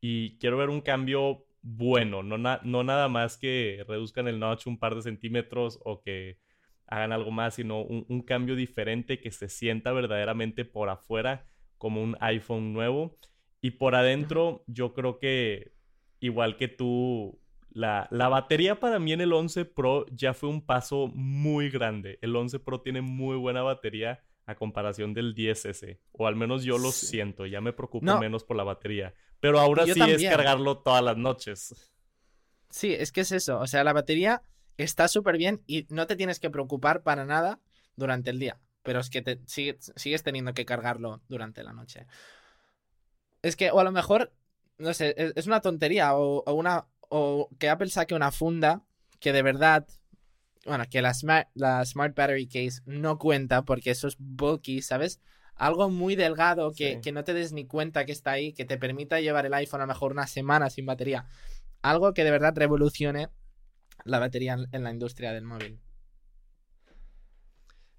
[SPEAKER 1] Y quiero ver un cambio bueno, no, no nada más que reduzcan el notch un par de centímetros o que hagan algo más, sino un, un cambio diferente que se sienta verdaderamente por afuera como un iPhone nuevo. Y por adentro, yo creo que igual que tú, la, batería para mí en el 11 Pro ya fue un paso muy grande. El 11 Pro tiene muy buena batería a comparación del 10S. O al menos yo lo siento, ya me preocupo menos por la batería. Pero ahora sí es cargarlo todas las noches.
[SPEAKER 2] Sí, es que es eso. O sea, la batería está súper bien y no te tienes que preocupar para nada durante el día. Pero es que te, sigues teniendo que cargarlo durante la noche. Es que, o a lo mejor no sé, es, una tontería o, una o que Apple saque una funda que de verdad, bueno, que la Smart, la Smart Battery Case no cuenta porque eso es bulky, ¿sabes? Algo muy delgado que, que, no te des ni cuenta que está ahí, que te permita llevar el iPhone a lo mejor una semana sin batería. Algo que de verdad revolucione la batería en, la industria del móvil.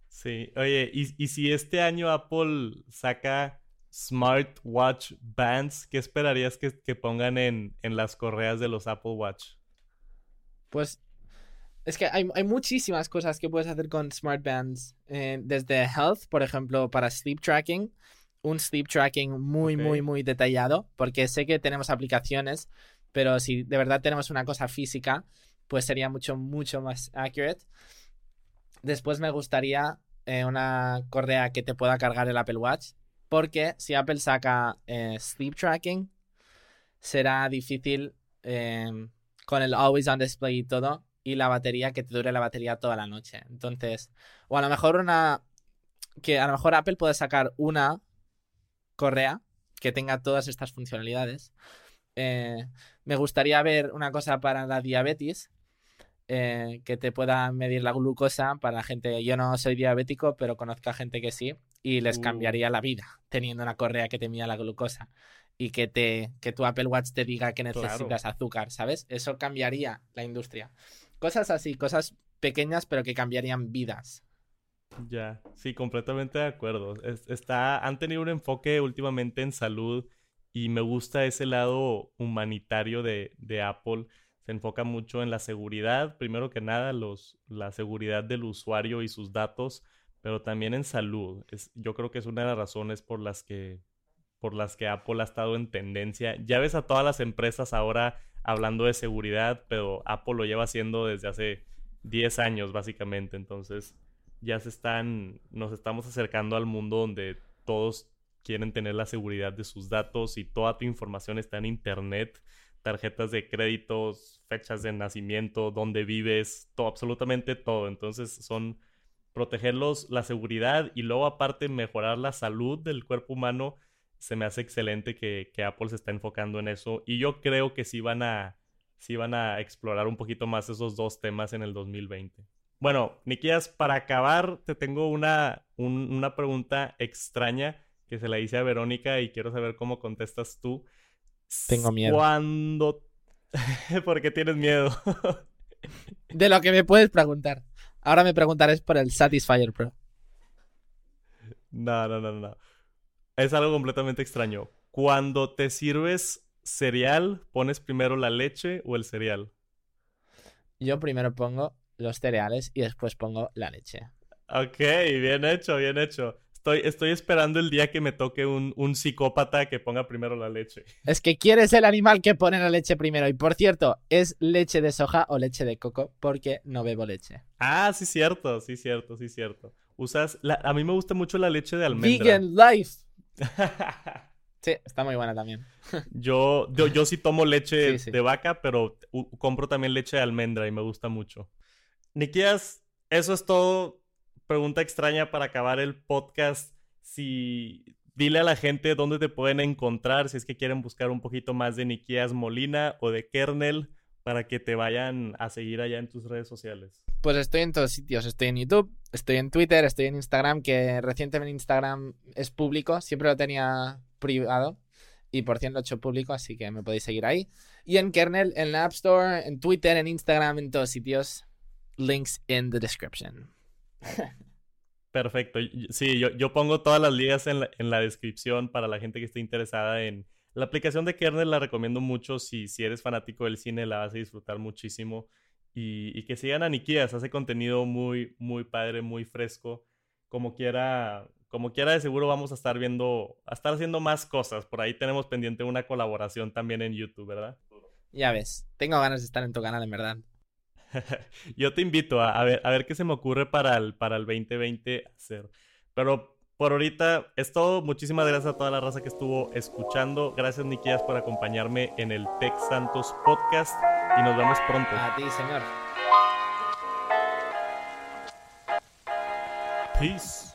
[SPEAKER 1] Sí, oye, ¿y, y si este año Apple saca smartwatch bands, ¿qué esperarías que, pongan en, las correas de los Apple Watch?
[SPEAKER 2] Pues es que hay, muchísimas cosas que puedes hacer con smart bands. Eh, desde health, por ejemplo, para sleep tracking. Un sleep tracking muy, muy, muy detallado. Porque sé que tenemos aplicaciones, pero si de verdad tenemos una cosa física, pues sería mucho, mucho más accurate. Después me gustaría eh, una correa que te pueda cargar el Apple Watch. Porque si Apple saca eh, sleep tracking, será difícil con el always on display y todo. Y la batería, que te dure la batería toda la noche. Entonces, o a lo mejor una. Que a lo mejor Apple puede sacar una correa que tenga todas estas funcionalidades. Eh, me gustaría ver una cosa para la diabetes. Eh, que te pueda medir la glucosa para gente. Yo no soy diabético, pero conozco a gente que sí y les uh. cambiaría la vida teniendo una correa que te mida la glucosa y que te que tu Apple Watch te diga que necesitas azúcar, ¿sabes? Eso cambiaría la industria. Cosas así, cosas pequeñas pero que cambiarían vidas.
[SPEAKER 1] Ya, sí, completamente de acuerdo. está, han tenido un enfoque últimamente en salud y me gusta ese lado humanitario de, Apple. Se enfoca mucho en la seguridad, primero que nada, la seguridad del usuario y sus datos, pero también en salud. Yo creo que es una de las razones por las que por las que Apple ha estado en tendencia. Ya ves a todas las empresas ahora hablando de seguridad, pero Apple lo lleva haciendo desde hace 10 años básicamente. Entonces ya se están, nos estamos acercando al mundo donde todos quieren tener la seguridad de sus datos y toda tu información está en Internet, tarjetas de créditos, fechas de nacimiento, dónde vives, todo, absolutamente todo. Entonces son protegerlos, la seguridad y luego aparte mejorar la salud del cuerpo humano se me hace excelente que, Apple se está enfocando en eso. Y yo creo que sí van a, sí van a explorar un poquito más esos dos temas en el 2020. Bueno, Nikias, para acabar, te tengo una, una pregunta extraña que se la hice a Verónica y quiero saber cómo contestas tú.
[SPEAKER 2] Tengo miedo.
[SPEAKER 1] ¿Cuándo? ¿Por qué tienes miedo?
[SPEAKER 2] De lo que me puedes preguntar. Ahora me preguntarás por el Satisfyer Pro.
[SPEAKER 1] No, no, no, no es algo completamente extraño. Cuando te sirves cereal, ¿pones primero la leche o el cereal?
[SPEAKER 2] Yo primero pongo los cereales y después pongo la leche.
[SPEAKER 1] Ok, bien hecho, bien hecho. Estoy, estoy esperando el día que me toque un, un, psicópata que ponga primero la leche.
[SPEAKER 2] Es que quieres el animal que pone la leche primero. Y por cierto, ¿es leche de soja o leche de coco? Porque no bebo leche.
[SPEAKER 1] Ah, sí, cierto, sí, cierto, sí, cierto. Usas. a mí me gusta mucho la leche de almendra.
[SPEAKER 2] Vegan life. sí, está muy buena también.
[SPEAKER 1] yo, yo, sí tomo leche de vaca, pero compro también leche de almendra y me gusta mucho. Nikias, eso es todo. Pregunta extraña para acabar el podcast. Si dile a la gente dónde te pueden encontrar, si es que quieren buscar un poquito más de Nikias Molina o de Kernel, para que te vayan a seguir allá en tus redes sociales.
[SPEAKER 2] Pues estoy en todos sitios. Estoy en YouTube, estoy en Twitter, estoy en Instagram, que recientemente Instagram es público, siempre lo tenía privado y por cierto lo he hecho público, así que me podéis seguir ahí. Y en Kernel, en la App Store, en Twitter, en Instagram, en todos sitios. Links in the description.
[SPEAKER 1] Perfecto. Sí, yo, yo pongo todas las ligas en la, en la descripción para la gente que esté interesada en... La aplicación de Kernel la recomiendo mucho. Si, si eres fanático del cine, la vas a disfrutar muchísimo. Y, que sigan a Nikias, hace contenido muy, muy padre, muy fresco. Como quiera, como quiera de seguro vamos a estar viendo, a estar haciendo más cosas. Por ahí tenemos pendiente una colaboración también en YouTube, ¿verdad?
[SPEAKER 2] Ya ves, tengo ganas de estar en tu canal, en verdad.
[SPEAKER 1] Yo te invito a, ver, a ver qué se me ocurre para el, para el 2020 hacer. Pero por ahorita es todo. Muchísimas gracias a toda la raza que estuvo escuchando. Gracias, Nikias, por acompañarme en el Tech Santos Podcast y nos vemos pronto.
[SPEAKER 2] A ti, señor.
[SPEAKER 1] Peace.